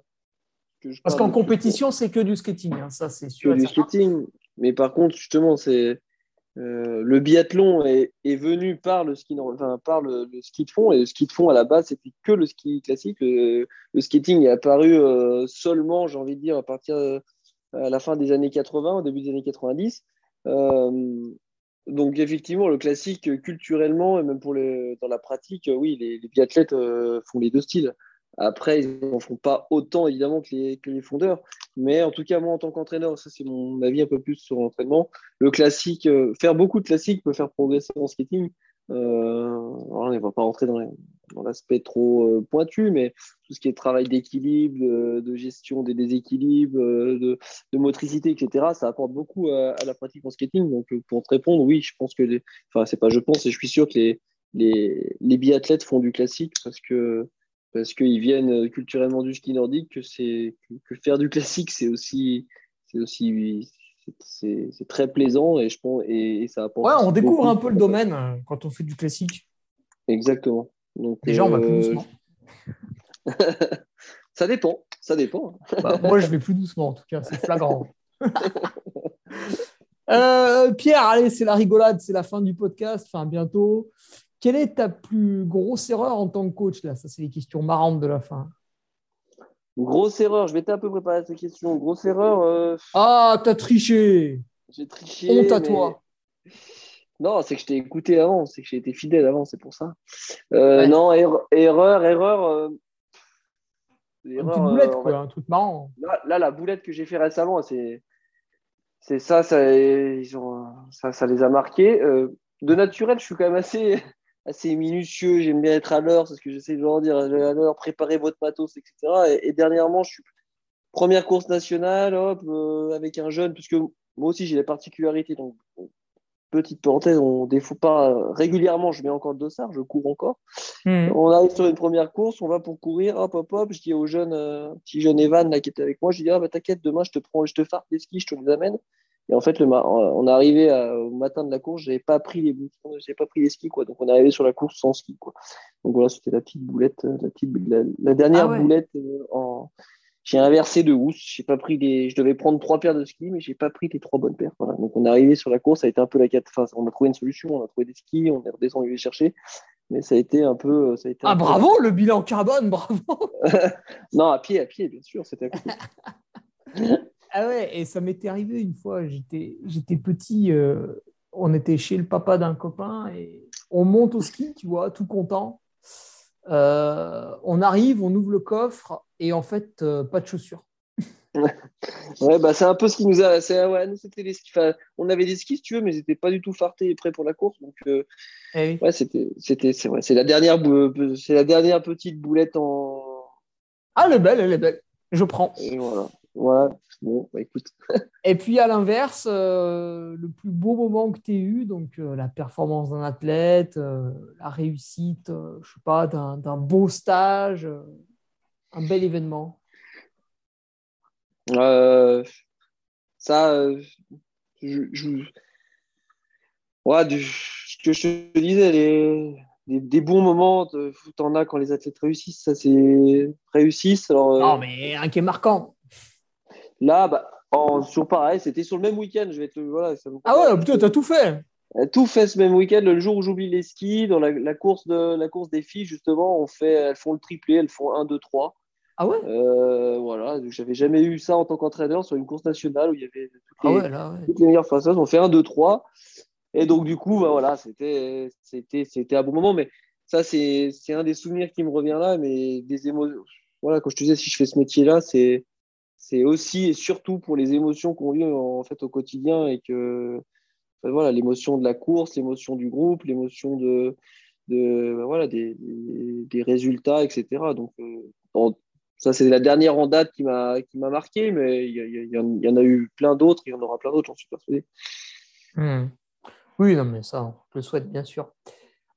parce qu'en compétition, c'est que du skating, hein, ça c'est sûr. Que du skating, mais par contre, justement, c'est euh, le biathlon est, venu par le ski, de fond et le ski de fond à la base c'était que le ski classique. Le, skating est apparu euh, seulement, j'ai envie de dire, à partir euh, à la fin des années 80, au début des années 90. donc effectivement, le classique culturellement et même pour dans la pratique, oui, les biathlètes font les deux styles. Après, ils n'en font pas autant, évidemment, que les, que fondeurs. Mais en tout cas, moi, en tant qu'entraîneur, ça, c'est mon avis un peu plus sur l'entraînement. Le classique, euh, faire beaucoup de classiques peut faire progresser en skating. Euh, on ne va pas rentrer dans, l'aspect trop euh, pointu, mais tout ce qui est travail d'équilibre, de, gestion des déséquilibres, de, motricité, etc., ça apporte beaucoup à, la pratique en skating. Donc, pour te répondre, oui, je pense que les. Enfin, c'est pas je pense, et je suis sûr que les, les biathlètes font du classique parce que parce qu'ils viennent euh, culturellement du ski nordique que c'est que, faire du classique c'est aussi c'est aussi c'est très plaisant et je pense et, ça apporte. Ouais, on découvre un peu le domaine euh, quand on fait du classique. Exactement. Donc, Déjà, on va plus euh, doucement. ça dépend, ça dépend. Bah, moi, je vais plus doucement en tout cas, c'est flagrant. Pierre, allez, c'est la rigolade, c'est la fin du podcast, enfin bientôt. Quelle est ta plus grosse erreur en tant que coach là? Ça, c'est les questions marrantes de la fin. Grosse erreur, je vais un peu préparer cette question. Grosse erreur. Euh, ah, t'as triché. J'ai triché. Honte à toi. Non, c'est que je t'ai écouté avant, c'est que j'ai été fidèle avant, c'est pour ça. Euh, non, erreur, erreur. erreur euh, Une petite boulette, quoi, un truc marrant. Là, la boulette que j'ai fait récemment, c'est c'est ça, ça, ils ont, ça, ça les a marqués. de naturel, je suis quand même assez, assez minutieux, j'aime bien être à l'heure, c'est ce que j'essaie de leur dire, à l'heure, préparer votre matos, etc. Et, dernièrement, je suis première course nationale, hop, euh, avec un jeune, puisque moi aussi j'ai la particularité, donc petite parenthèse, on défaut pas régulièrement, je mets encore le dossard, je cours encore. Hmm. On arrive sur une première course, on va pour courir, hop, hop, hop, je dis au jeune, euh, petit jeune Evan là, qui était avec moi, je dis, ah bah t'inquiète, demain je te prends, je te farde des skis, je te les amène. Et en fait, le on est arrivé au matin de la course, j'avais pas pris les j'ai pas pris les skis quoi. Donc on est arrivé sur la course sans ski quoi. Donc voilà, c'était la petite boulette, euh, la petite, la, dernière ah boulette euh, en. J'ai inversé de housse. J'ai pas pris. Je devais prendre trois paires de skis, mais j'ai pas pris les trois bonnes paires. Voilà. Donc on est arrivé sur la course, ça a été un peu la quête. Enfin, on a trouvé une solution, on a trouvé des skis, on est redescendu les chercher. Mais ça a été un peu. Ça a été ah bravo, le bilan carbone, bravo. non, à pied, à pied, bien sûr, c'était. Ah ouais, et ça m'était arrivé une fois, j'étais, petit, euh, on était chez le papa d'un copain et on monte au ski, tu vois, tout content. Euh, on arrive, on ouvre le coffre et en fait, euh, pas de chaussures. ouais, bah, c'est un peu ce qui nous a. Ouais, nous, les skis. Enfin, on avait des skis, si tu veux, mais ils n'étaient pas du tout fartés et prêts pour la course. Donc, euh, eh ouais, c'était, c'était, c'est vrai. C'est la dernière, c'est la dernière petite boulette en. Ah, elle est belle, elle est belle. Je prends. Et voilà. Ouais, bon, bah, écoute. et puis à l'inverse, euh, le plus beau moment que tu as eu, donc euh, la performance d'un athlète, la réussite, je sais pas, d'un, beau stage, un bel événement. Euh, ça, euh, je, Ouais, ce que je te disais, les, des, bons moments, tu en as quand les athlètes réussissent, ça c'est réussissent. Alors, euh, non, mais un qui est marquant. Là, bah, en, sur pareil, c'était sur le même week-end. Je vais te, voilà, ah ouais, putain, t'as tout fait. Tout fait ce même week-end, le jour où j'oublie les skis, dans la, course de, la course des filles, justement, on fait, elles font le triplé, elles font 1, 2, 3. Ah ouais? Euh, Voilà, j'avais jamais eu ça en tant qu'entraîneur sur une course nationale où il y avait toutes ah les, ah ouais, toutes les meilleures façons. On fait un, deux, trois. Et donc, du coup, bah, voilà, c'était, un bon moment. Mais ça, c'est, c'est un des souvenirs qui me revient là. Mais des émotions. Voilà, quand je te disais, si je fais ce métier-là, c'est, c'est aussi et surtout pour les émotions qu'on vit en fait au quotidien et que voilà l'émotion de la course, l'émotion du groupe, l'émotion de, bah, voilà des, résultats, etc. Donc euh, ça, c'est la dernière en date qui m'a qui m'a marqué, mais il y, y, en a eu plein d'autres, il y en aura plein d'autres, j'en suis persuadé. Hmm. Oui, non, mais ça, je le souhaite, bien sûr.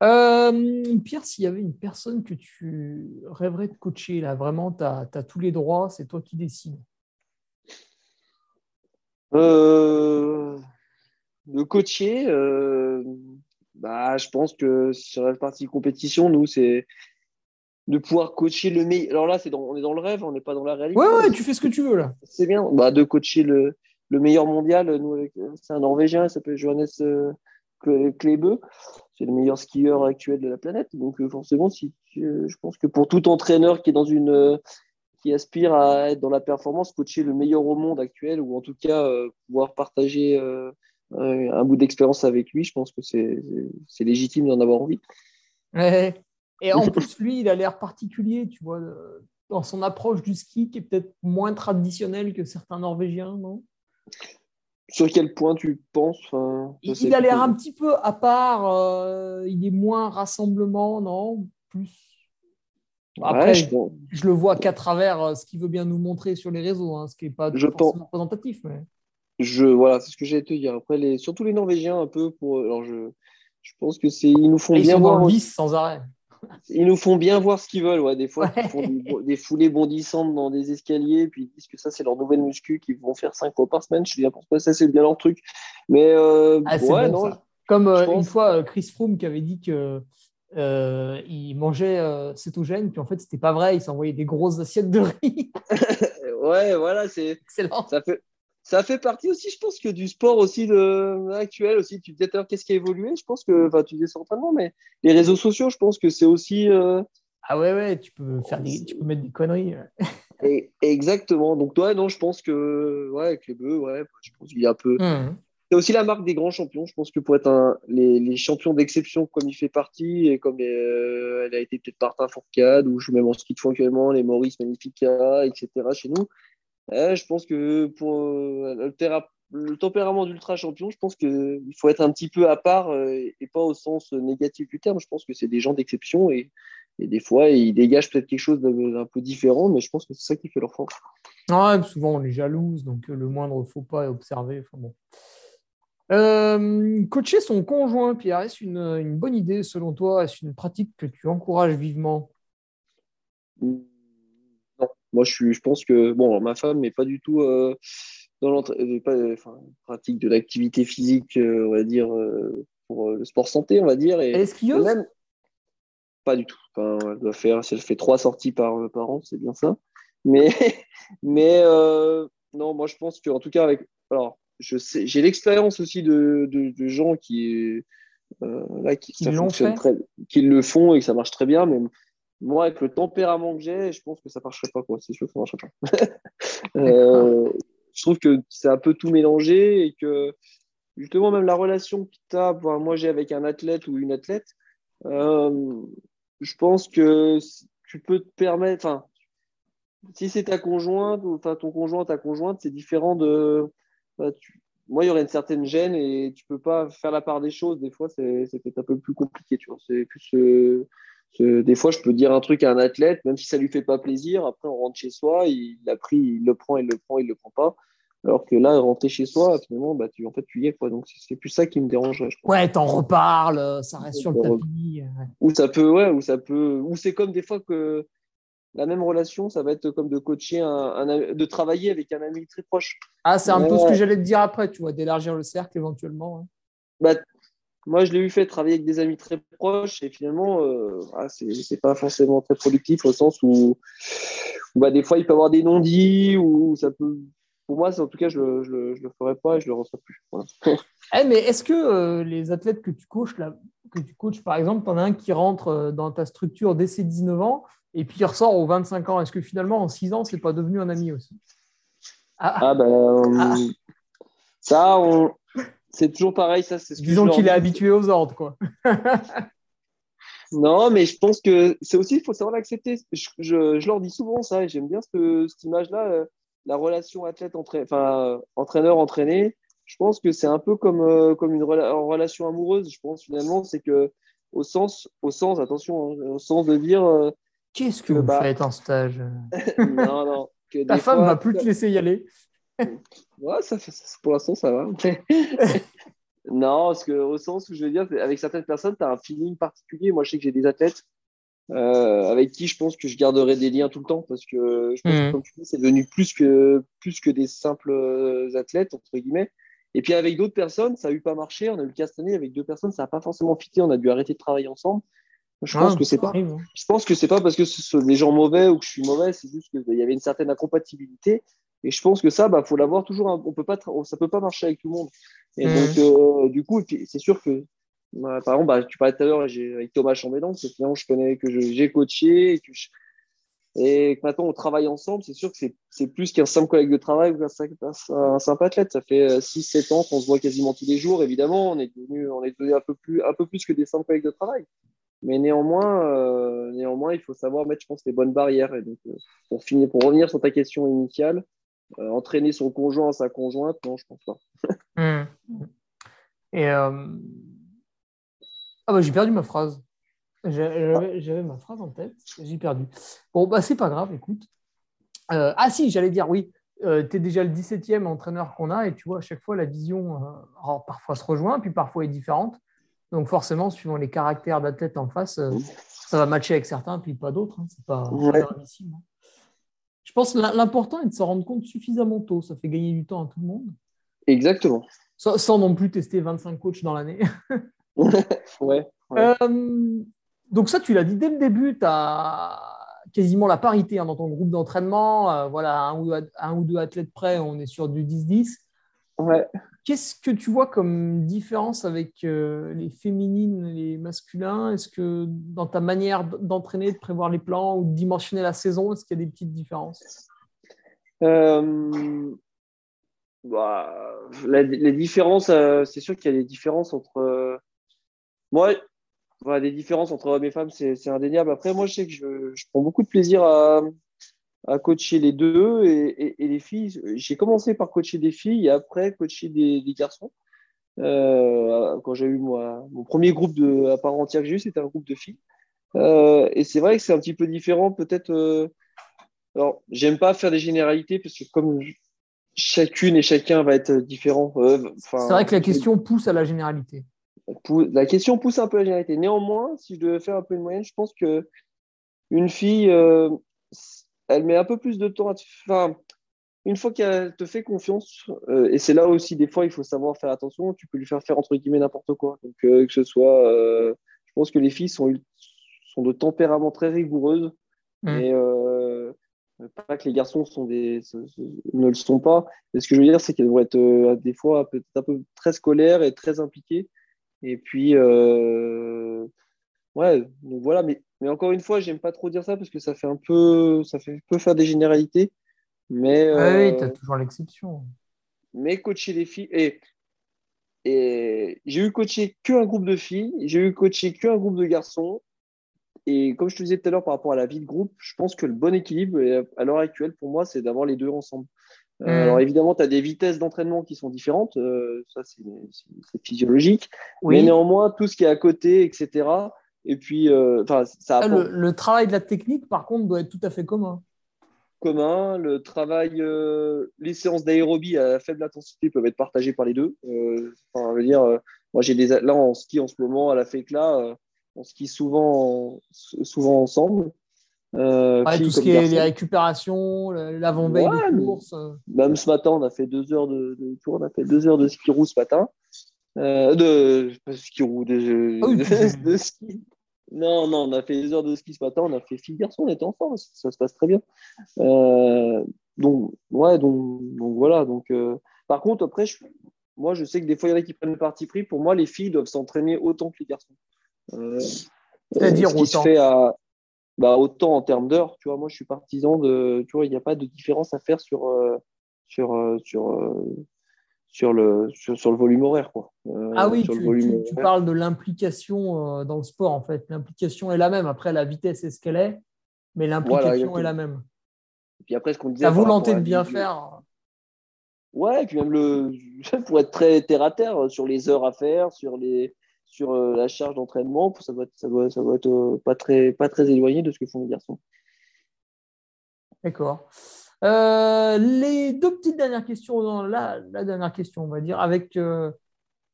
Euh, Pierre, s'il y avait une personne que tu rêverais de coacher, là, vraiment, tu as, tous les droits, c'est toi qui décides. Euh, de coacher, euh, bah, je pense que sur la partie compétition, nous, c'est de pouvoir coacher le meilleur. Alors là, c'est on est dans le rêve, on n'est pas dans la réalité. Ouais, ouais, tu fais ce que tu veux là. C'est bien. Bah, de coacher le, le meilleur mondial. Nous, c'est un Norvégien, il s'appelle Johannes euh, Klebe. C'est le meilleur skieur actuel de la planète. Donc forcément, si je pense que pour tout entraîneur qui est dans une qui aspire à être dans la performance, coacher le meilleur au monde actuel, ou en tout cas pouvoir partager un bout d'expérience avec lui, je pense que c'est légitime d'en avoir envie. Ouais. Et en plus, lui, il a l'air particulier, tu vois, dans son approche du ski qui est peut-être moins traditionnelle que certains Norvégiens, non? Sur quel point tu penses Il, a l'air un petit peu à part, euh, il est moins rassemblement, non? Plus. Après, je, le vois qu'à travers euh, ce qu'il veut bien nous montrer sur les réseaux, hein, ce qui n'est pas je forcément représentatif. Mais... Je, voilà, c'est ce que j'allais te dire. Après, les, surtout les Norvégiens, un peu pour. Alors, je, je pense que c'est. Ils nous font bien sont voir. Dans sans arrêt. Ils nous font bien voir ce qu'ils veulent. Ouais. Des fois, ils font des, foulées bondissantes dans des escaliers, puis ils disent que ça, c'est leur nouvelle muscu qu'ils vont faire cinq fois par semaine. Je dis, pourquoi ça, c'est bien leur truc. Mais euh, ah, ouais, non. Comme euh, une fois, Chris Froome qui avait dit que. Il mangeait cétogène, puis en fait, c'était pas vrai, il s'envoyait des grosses assiettes de riz. ouais, voilà, c'est excellent. Ça fait, ça fait partie aussi, je pense, que du sport aussi de, actuel aussi. Tu disais qu'est-ce qui a évolué? Je pense que, enfin, tu disais certainement, mais les réseaux sociaux, je pense que c'est aussi. Euh, ah ouais, ouais, tu peux, faire des, tu peux mettre des conneries. Et, exactement. Donc, toi, non, je pense que, ouais, avec les bœufs, ouais, je pense qu'il y a un peu. Mmh. C'est aussi la marque des grands champions. Je pense que pour être les, champions d'exception, comme il fait partie, et comme euh, elle a été peut-être Martin Fourcade, ou je mets mon ski de fond actuellement, les Maurice Magnifica, etc. chez nous, je pense que pour euh, le, tempérament d'ultra champion, je pense qu'il faut être un petit peu à part euh, et pas au sens négatif du terme. Je pense que c'est des gens d'exception et, des fois, ils dégagent peut-être quelque chose d'un peu différent, mais je pense que c'est ça qui fait leur force. Ouais, souvent, on est jalouse, donc euh, le moindre faux pas est observé. Enfin, bon. Coacher son conjoint, Pierre, est-ce une, une, bonne idée selon toi? Est-ce une pratique que tu encourages vivement? Moi, je, je pense que bon, ma femme n'est pas du tout euh, dans euh, enfin, pratique de l'activité physique, euh, on va dire, pour le sport santé, on va dire. Et, est Même... Pas du tout. elle doit faire, si elle fait trois sorties par, par an, c'est bien ça. Mais, mais non, moi, je pense qu'en tout cas, avec. Alors, je sais, j'ai l'expérience aussi de, de, gens qui, là, qui, qui, très, qui le font et que ça marche très bien, mais moi, avec le tempérament que j'ai, je pense que ça ne marcherait pas. C'est sûr que ça ne marcherait pas. Euh, je trouve que c'est un peu tout mélangé et que justement, même la relation que tu as, moi j'ai avec un athlète ou une athlète, euh, je pense que tu peux te permettre, si c'est ta conjointe, ou enfin ton conjoint, ta conjointe, c'est différent de. Bah, moi, il y aurait une certaine gêne et tu peux pas faire la part des choses. Des fois, c'est peut-être un peu plus compliqué. Tu vois. C'est plus. des fois, je peux dire un truc à un athlète, même si ça lui fait pas plaisir. Après, on rentre chez soi, il l'a pris, il le prend, il le prend, il le prend pas. Alors que là, rentrer chez soi, finalement, bah, tu, en fait, tu y es. Quoi. Donc, c'est plus ça qui me dérange. Ouais, t'en reparles, ça reste sur le tapis. Ou ça peut, ouais, ou ça peut. Ou c'est comme des fois que la même relation, ça va être comme de coacher, un, de travailler avec un ami très proche. Ah, c'est un peu ce que j'allais te dire après, tu vois, d'élargir le cercle éventuellement. Hein. Bah, moi, je l'ai eu fait travailler avec des amis très proches et finalement, euh, ah, c'est pas forcément très productif au sens où, bah, des fois, il peut y avoir des non-dits ou ça peut. Pour moi, en tout cas, je ne le ferai pas et je le reçois plus. Eh, mais est-ce que euh, les athlètes que tu coaches, là, que tu coaches, par exemple, tu en as un qui rentre euh, dans ta structure dès ses 19 ans et puis il ressort aux 25 ans. Est-ce que finalement, en 6 ans, c'est pas devenu un ami aussi? Ah, ah ben, euh, ça, c'est toujours pareil. Ça, c'est Disons qu'il est habitué aux ordres, quoi. non, mais je pense que c'est aussi, il faut savoir l'accepter. Je, leur dis souvent ça, et j'aime bien cette image-là, euh, la relation athlète-entraîneur-entraîné. Je pense que c'est un peu comme, euh, comme une relation amoureuse. Je pense finalement, c'est que au sens, au sens, attention, hein, au sens de dire, Qu'est-ce que, vous bah, faites en stage Non, non. Ta femme ne va plus te laisser y aller. ouais, ça, pour l'instant, ça va. non, parce que au sens où je veux dire, avec certaines personnes, tu as un feeling particulier. Moi, je sais que j'ai des athlètes euh, avec qui je pense que je garderai des liens tout le temps parce que je pense que, mmh. comme tu dis, c'est devenu plus que, plus que des simples euh, athlètes, entre guillemets. Et puis avec d'autres personnes, ça n'a eu pas marché. On a eu le cas cette année avec deux personnes, ça n'a pas forcément fité. On a dû arrêter de travailler ensemble. Je pense que c'est pas. Hein. Je pense que c'est pas parce que ce sont des gens mauvais ou que je suis mauvais, c'est juste qu'il y avait une certaine incompatibilité. Et je pense que ça, bah, faut l'avoir toujours. On peut pas, ça peut pas marcher avec tout le monde. Et mmh. donc, euh, du coup, c'est sûr que, bah, par exemple, bah, tu parlais tout à l'heure avec Thomas Chambédon, c'est finalement je connais que j'ai coaché et que, et maintenant on travaille ensemble. C'est sûr que c'est plus qu'un simple collègue de travail ou un, simple athlète. Ça fait 6-7 euh, ans qu'on se voit quasiment tous les jours. Évidemment, on est devenu, on est devenu un peu plus, un peu plus que des simples collègues de travail. Mais néanmoins, euh, néanmoins, il faut savoir mettre, je pense, les bonnes barrières. Et donc, euh, pour, finir, pour revenir sur ta question initiale, euh, entraîner son conjoint sa conjointe, non, je pense pas. Hmm. Et ah bah, j'ai perdu ma phrase. J'avais ma phrase en tête, j'ai perdu. Bon, bah, c'est pas grave, écoute. ah si, j'allais dire oui. tu es déjà le 17e entraîneur qu'on a et tu vois, à chaque fois, la vision parfois se rejoint, puis parfois est différente. Donc forcément, suivant les caractères d'athlète en face, euh, ça va matcher avec certains, puis pas d'autres. Hein. C'est pas ouais. Hein. Je pense que l'important est de s'en rendre compte suffisamment tôt. Ça fait gagner du temps à tout le monde. Exactement. Sans, non plus tester 25 coachs dans l'année. ouais. Euh, donc ça, tu l'as dit dès le début, tu as quasiment la parité hein, dans ton groupe d'entraînement. Euh, voilà, un ou, un ou, deux athlètes près, on est sur du 10-10. Ouais. Qu'est-ce que tu vois comme différence avec euh, les féminines et les masculins? Est-ce que dans ta manière d'entraîner, de prévoir les plans ou de dimensionner la saison, est-ce qu'il y a des petites différences? Euh, bah, Les différences, euh, c'est sûr qu'il y a des différences entre. moi, des différences entre hommes et femmes, c'est indéniable. Après, moi, je sais que je prends beaucoup de plaisir à, à coacher les deux et, les filles. J'ai commencé par coacher des filles et après coacher des, garçons. Euh, quand j'ai eu moi, mon premier groupe de, à part entière que j'ai eu, c'était un groupe de filles. Euh, et c'est vrai que c'est un petit peu différent, peut-être. Euh, alors, j'aime pas faire des généralités parce que comme chacune et chacun va être différent. c'est vrai que la question pousse à la généralité. La question pousse un peu à la généralité. Néanmoins, si je devais faire un peu une moyenne, je pense que une fille, elle met un peu plus de temps à te... Enfin, une fois qu'elle te fait confiance, euh, et c'est là aussi des fois il faut savoir faire attention, tu peux lui faire faire entre guillemets n'importe quoi. Donc euh, que ce soit, euh, je pense que les filles sont, sont de tempérament très rigoureuses, mais mmh. pas que les garçons sont des, ne le sont pas. Mais ce que je veux dire, c'est qu'elles vont être des fois peut-être un peu très scolaires et très impliquées. Et puis, ouais, donc voilà, mais mais encore une fois, j'aime pas trop dire ça parce que ça fait un peu, ça fait peut faire des généralités. Mais oui, tu as toujours l'exception. Mais coacher les filles et et j'ai eu coaché qu'un groupe de filles, j'ai eu coaché qu'un groupe de garçons. et comme je te disais tout à l'heure par rapport à la vie de groupe, je pense que le bon équilibre à l'heure actuelle pour moi, c'est d'avoir les deux ensemble. Euh, mm. Alors évidemment, tu as des vitesses d'entraînement qui sont différentes, euh, ça c'est physiologique, mais néanmoins, tout ce qui est à côté, etc. Et puis, euh, ça ah, le, travail de la technique, par contre, doit être tout à fait commun. Commun, le travail, les séances d'aérobie à faible intensité peuvent être partagées par les deux. enfin, veux dire, moi j'ai des là en ski en ce moment à la FECLA, on skie souvent, souvent ensemble. Euh, tout ce qui est les récupérations, l'avant-veille de course. Euh. Même ce matin, on a fait deux heures de, tour, on a fait deux heures de ski roue ce matin. Euh, de ski roue, de, ah ski. Non, non, on a fait deux heures de ski ce matin, on a fait fille garçon, on était ensemble, ça, se passe très bien. donc, ouais, donc, donc voilà. Donc, par contre, après, moi, je sais que des fois, il y en a qui prennent le parti pris. Pour moi, les filles doivent s'entraîner autant que les garçons. C'est-à-dire autant. fait à, bah, autant en termes d'heures, tu vois, moi je suis partisan de, tu vois, il n'y a pas de différence à faire sur, euh, sur, euh, sur, euh, sur, le, sur, le volume horaire. Quoi. ah oui, tu, tu, parles de l'implication dans le sport en fait. L'implication est la même. Après, la vitesse est ce qu'elle est, mais l'implication est la même. Et puis après, ce qu'on disait. La volonté de bien faire. Ouais, et puis même le, pour être très terre à terre sur les heures à faire, sur les, sur euh, la charge d'entraînement, ça doit être, ça doit, ça doit être euh, pas, très, pas très éloigné de ce que font les garçons. D'accord. Euh, les deux petites dernières questions, la, dernière question, on va dire, avec le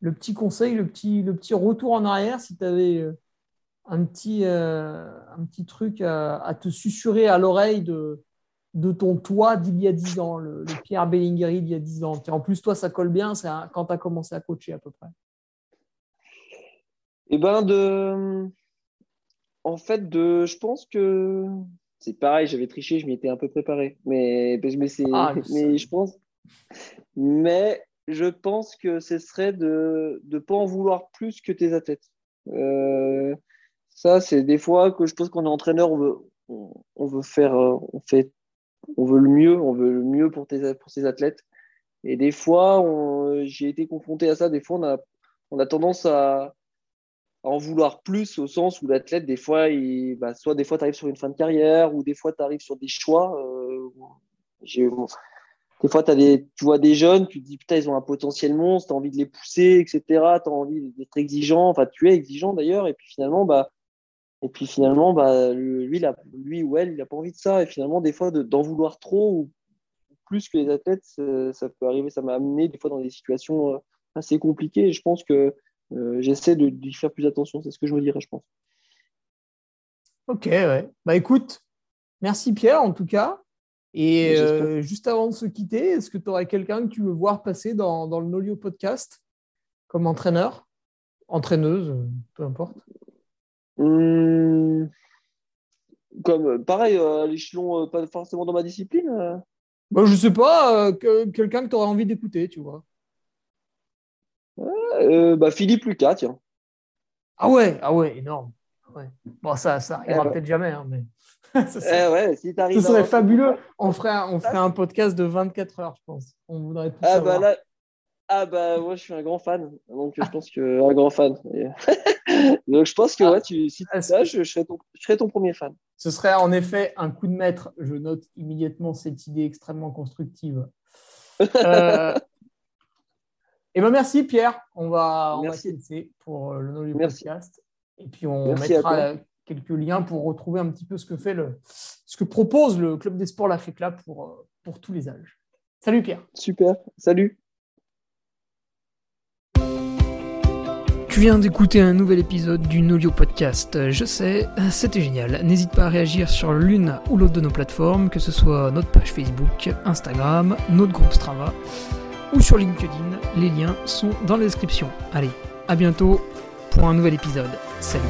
petit conseil, le petit, le petit retour en arrière, si tu avais un, petit, un petit truc à, te susurrer à l'oreille de, de ton toi d'il y a 10 ans, le, Pierre Bellingeri d'il y a 10 ans. En plus, toi, ça colle bien, c'est quand tu as commencé à coacher à peu près. Eh ben, de. En fait, de. Je pense que. C'est pareil, j'avais triché, je m'y étais un peu préparé. Mais. Ah, mais je pense. Mais je pense que ce serait de ne pas en vouloir plus que tes athlètes. Euh, ça, c'est des fois que je pense qu'on est entraîneur, on veut, on, veut faire, euh, on fait, on veut le mieux, on veut le mieux pour, tes, pour ses athlètes. Et des fois, j'ai été confronté à ça. Des fois, on a, on a tendance à, en vouloir plus au sens où l'athlète, des fois, il, bah, soit des fois tu arrives sur une fin de carrière ou des fois tu arrives sur des choix. Euh, des fois, des, tu vois des jeunes, tu te dis putain, ils ont un potentiel monstre, tu as envie de les pousser, etc. Tu as envie d'être exigeant, enfin, tu es exigeant d'ailleurs, et puis finalement, bah, et puis finalement, bah, lui, lui ou elle, il n'a pas envie de ça. Et finalement, des fois, d'en vouloir trop ou plus que les athlètes, ça, peut arriver. Ça m'a amené des fois dans des situations euh, assez compliquées. Et je pense que euh, j'essaie d'y faire plus attention. C'est ce que je me dirais, je pense. Ok, ouais. Bah écoute, merci Pierre en tout cas. Et euh, juste avant de se quitter, est-ce que tu aurais quelqu'un que tu veux voir passer dans, dans le Nolio podcast comme entraîneur, entraîneuse, peu importe? Hum, Comme pareil, à l'échelon, pas forcément dans ma discipline. Bah, je sais pas, quelqu'un que tu aurais envie d'écouter, tu vois. Euh, bah, Philippe Lucas, tiens. Ah ouais, ah ouais, énorme. Bon, ça, ça arrivera eh peut-être jamais, hein, mais. ça, eh ouais, si ce serait fabuleux. On ferait, un, on ferait un podcast de 24 heures, je pense. On voudrait tout ah, Bah, là... Ah bah moi je suis un grand fan, donc je pense que un grand fan. donc je pense que ouais, tu, si tu ça, je, serais ton, je serais ton premier fan. Ce serait en effet un coup de maître. Je note immédiatement cette idée extrêmement constructive. Euh, eh ben, merci Pierre. On va, on pour euh, le nom du podcast. Et puis on mettra quelques liens pour retrouver un petit peu ce que fait le, ce que propose le club des sports La Fécla pour, euh, pour tous les âges. Salut Pierre. Super. Salut. Tu viens d'écouter un nouvel épisode du Nolio Podcast. Je sais, c'était génial. N'hésite pas à réagir sur l'une ou l'autre de nos plateformes, que ce soit notre page Facebook, Instagram, notre groupe Strava ou sur LinkedIn. Les liens sont dans la description. Allez, à bientôt pour un nouvel épisode. Salut